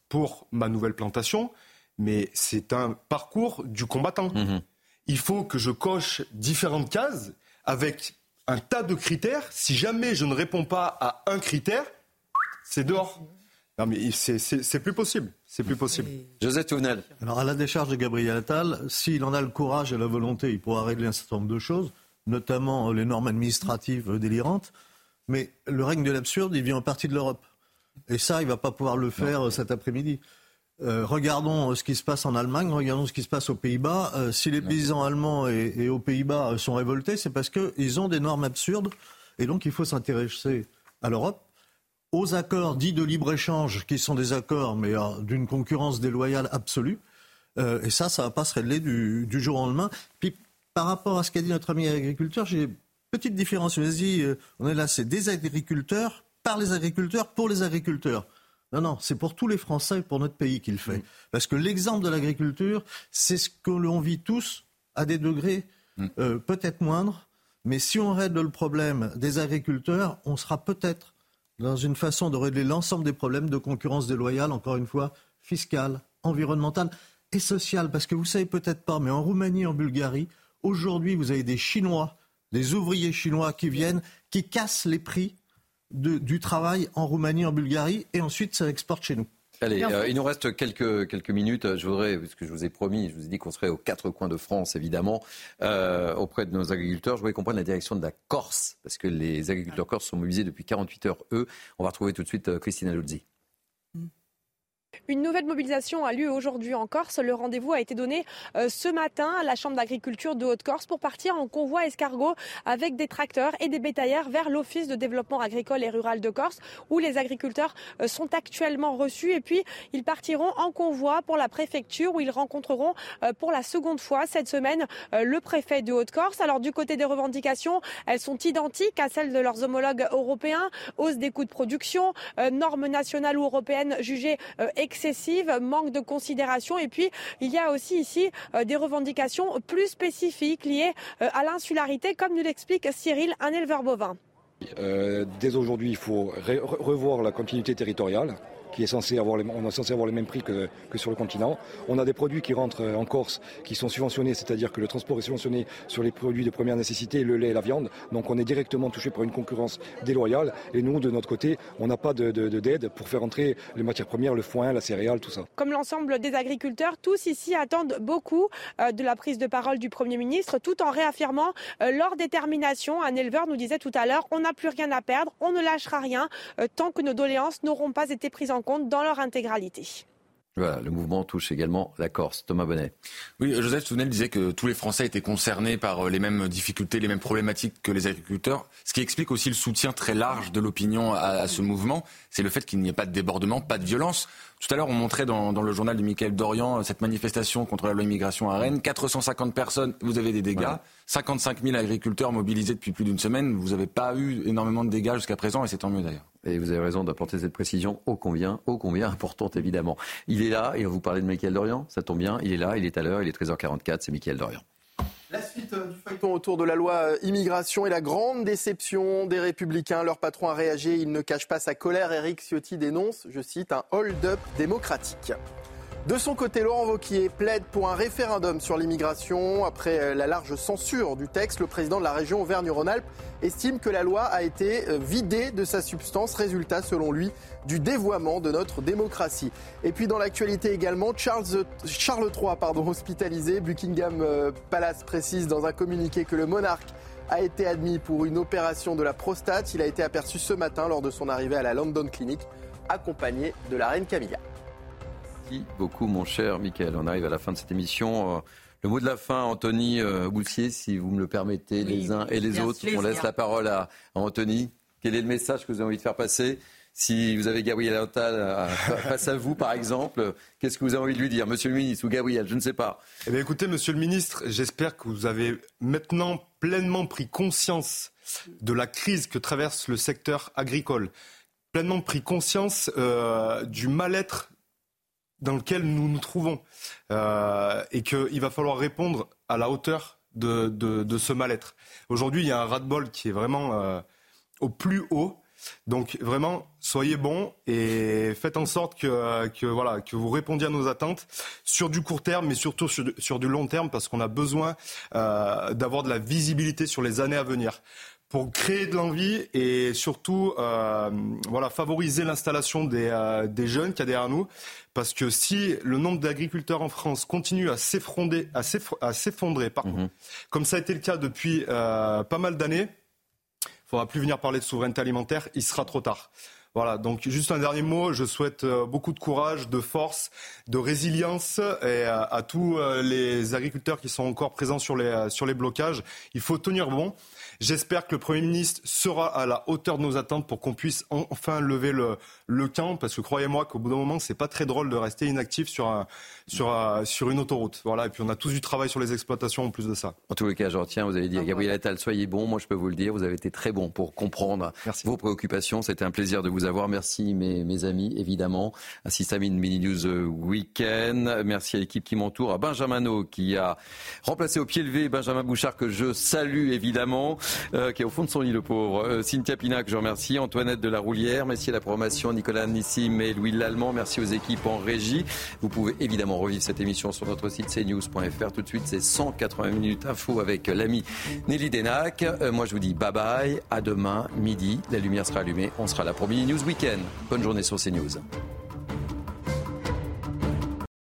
pour ma nouvelle plantation, mais c'est un parcours du combattant. Mhm. Il faut que je coche différentes cases avec un tas de critères. Si jamais je ne réponds pas à un critère, c'est dehors. Non, mais c'est plus possible. C'est plus possible. Joseph Tounel. Alors, à la décharge de Gabriel Attal, s'il en a le courage et la volonté, il pourra régler un certain nombre de choses, notamment les normes administratives délirantes. Mais le règne de l'absurde, il vient en partie de l'Europe. Et ça, il ne va pas pouvoir le faire euh, cet après-midi. Euh, regardons euh, ce qui se passe en Allemagne, regardons ce qui se passe aux Pays-Bas. si les paysans allemands et, et aux Pays-Bas sont révoltés, c'est parce qu'ils ont des normes absurdes. Et donc, il faut s'intéresser à l'Europe aux accords dits de libre-échange, qui sont des accords, mais euh, d'une concurrence déloyale absolue. Euh, et ça, ça ne va pas se régler du, jour au lendemain. Puis, par rapport à ce qu'a dit notre ami agriculteur, j'ai une petite différence. Vas-y, euh, on est là, c'est des agriculteurs, par les agriculteurs, pour les agriculteurs. Non, non, c'est pour tous les Français et pour notre pays qu'il fait. Mm. Parce que l'exemple de l'agriculture, c'est ce que l'on vit tous à des degrés mm. peut-être moindres. Mais si on règle le problème des agriculteurs, on sera peut-être dans une façon de régler l'ensemble des problèmes de concurrence déloyale, encore une fois, fiscale, environnementale et sociale. Parce que vous savez peut-être pas, mais en Roumanie, en Bulgarie, aujourd'hui, vous avez des Chinois, des ouvriers chinois qui viennent, qui cassent les prix du travail en Roumanie, en Bulgarie, et ensuite ça exporte chez nous. Allez, euh, il nous reste quelques, quelques minutes. Je voudrais, parce que je vous ai promis, je vous ai dit qu'on serait aux quatre coins de France, évidemment, euh, auprès de nos agriculteurs. Je voudrais comprendre la direction de la Corse, parce que les agriculteurs corses sont mobilisés depuis 48 heures, eux. On va retrouver tout de suite euh, Christina Luzzi. Une nouvelle mobilisation a lieu aujourd'hui en Corse. Le rendez-vous a été donné euh, ce matin à la Chambre d'agriculture de Haute-Corse pour partir en convoi escargot avec des tracteurs et des bétaillères vers l'Office de développement agricole et rural de Corse où les agriculteurs euh, sont actuellement reçus. Et puis, ils partiront en convoi pour la préfecture où ils rencontreront euh, pour la seconde fois cette semaine le préfet de Haute-Corse. Alors, du côté des revendications, elles sont identiques à celles de leurs homologues européens. Hausse des coûts de production, normes nationales ou européennes jugées excessive, manque de considération. Et puis, il y a aussi ici euh, des revendications plus spécifiques liées euh, à l'insularité, comme nous l'explique Cyril, un éleveur bovin. Euh, dès aujourd'hui, il faut revoir la continuité territoriale qui est censé avoir les, on est censé avoir les mêmes prix que, que sur le continent. On a des produits qui rentrent en Corse qui sont subventionnés, c'est-à-dire que le transport est subventionné sur les produits de première nécessité, le lait et la viande. Donc on est directement touché par une concurrence déloyale. Et nous, de notre côté, on n'a pas d'aide de, pour faire entrer les matières premières, le foin, la céréale, tout ça. Comme l'ensemble des agriculteurs, tous ici attendent beaucoup euh, de la prise de parole du Premier ministre, tout en réaffirmant euh, leur détermination. Un éleveur nous disait tout à l'heure, on n'a plus rien à perdre, on ne lâchera rien euh, tant que nos doléances n'auront pas été prises en compte dans leur intégralité. Voilà, le mouvement touche également la Corse. Thomas Bonnet. Oui, Joseph Souvenel disait que tous les Français étaient concernés par les mêmes difficultés, les mêmes problématiques que les agriculteurs, ce qui explique aussi le soutien très large de l'opinion à, à, ce mouvement. C'est le fait qu'il n'y ait pas de débordement, pas de violence. Tout à l'heure, on montrait dans, dans, le journal de Michael Dorian euh, cette manifestation contre la loi immigration à Rennes. 450 personnes, vous avez des dégâts. Ouais. 55 000 agriculteurs mobilisés depuis plus d'une semaine. Vous n'avez pas eu énormément de dégâts jusqu'à présent et c'est tant mieux d'ailleurs. Et vous avez raison d'apporter cette précision ô combien, ô combien importante évidemment. Il est là et on vous parlait de Michael Dorian, ça tombe bien, il est là, il est à l'heure, il est 13h44, c'est Michael Dorian. La suite du feuilleton autour de la loi immigration et la grande déception des républicains. Leur patron a réagi, il ne cache pas sa colère. Éric Ciotti dénonce, je cite, un hold-up démocratique. De son côté, Laurent Vauquier plaide pour un référendum sur l'immigration. Après la large censure du texte, le président de la région Auvergne-Rhône-Alpes estime que la loi a été vidée de sa substance, résultat selon lui du dévoiement de notre démocratie. Et puis dans l'actualité également, Charles, Charles III pardon, hospitalisé, Buckingham Palace précise dans un communiqué que le monarque a été admis pour une opération de la prostate. Il a été aperçu ce matin lors de son arrivée à la London Clinic, accompagné de la reine Camilla. Merci beaucoup, mon cher Michael. On arrive à la fin de cette émission. Le mot de la fin, Anthony Boulsier, si vous me le permettez, oui, les uns et les autres. Plaisir. On laisse la parole à, à Anthony. Quel est le message que vous avez envie de faire passer si vous avez Gabriel Attal face à vous, par exemple, qu'est-ce que vous avez envie de lui dire, Monsieur le ministre ou Gabriel Je ne sais pas. Eh bien, écoutez, Monsieur le ministre, j'espère que vous avez maintenant pleinement pris conscience de la crise que traverse le secteur agricole, pleinement pris conscience euh, du mal-être dans lequel nous nous trouvons euh, et qu'il va falloir répondre à la hauteur de, ce mal-être. Aujourd'hui, il y a un ras-de-bol qui est vraiment euh, au plus haut. Donc vraiment, soyez bons et faites en sorte que, que, voilà, que vous répondiez à nos attentes sur du court terme, mais surtout sur, du long terme, parce qu'on a besoin euh, d'avoir de la visibilité sur les années à venir pour créer de l'envie et surtout euh, voilà, favoriser l'installation des, euh, des jeunes qu'il y a derrière nous. Parce que si le nombre d'agriculteurs en France continue à s'effondrer, à s'effondrer, pardon, mmh. comme ça a été le cas depuis euh, pas mal d'années, il ne faudra plus venir parler de souveraineté alimentaire, il sera trop tard. Voilà, donc juste un dernier mot, je souhaite beaucoup de courage, de force, de résilience et à, à tous les agriculteurs qui sont encore présents sur les, sur les blocages. Il faut tenir bon. J'espère que le Premier ministre sera à la hauteur de nos attentes pour qu'on puisse enfin lever le, le camp, parce que croyez-moi qu'au bout d'un moment, c'est pas très drôle de rester inactif sur, un, sur, un, sur une autoroute. Voilà, et puis on a tous du travail sur les exploitations en plus de ça. En tous les cas, je retiens, vous avez dit à Gabriel Attal, soyez bon, moi je peux vous le dire, vous avez été très bon pour comprendre Merci. vos préoccupations. C'était un plaisir de vous avoir. Merci mes, mes amis, évidemment, ainsi Mini News Weekend. Merci à l'équipe qui m'entoure, à Benjamin qui a remplacé au pied levé Benjamin Bouchard, que je salue évidemment euh, qui est au fond de son lit, le pauvre. Euh, Cynthia Pinac, je remercie. Antoinette de la Roulière, à la promotion, Nicolas Nissim et Louis Lallemand. Merci aux équipes en régie. Vous pouvez évidemment revivre cette émission sur notre site cnews.fr. Tout de suite, c'est 180 minutes info avec l'ami Nelly Denac. Euh, moi, je vous dis bye bye. À demain, midi. La lumière sera allumée. On sera là pour Mini News Weekend. Bonne journée sur CNews.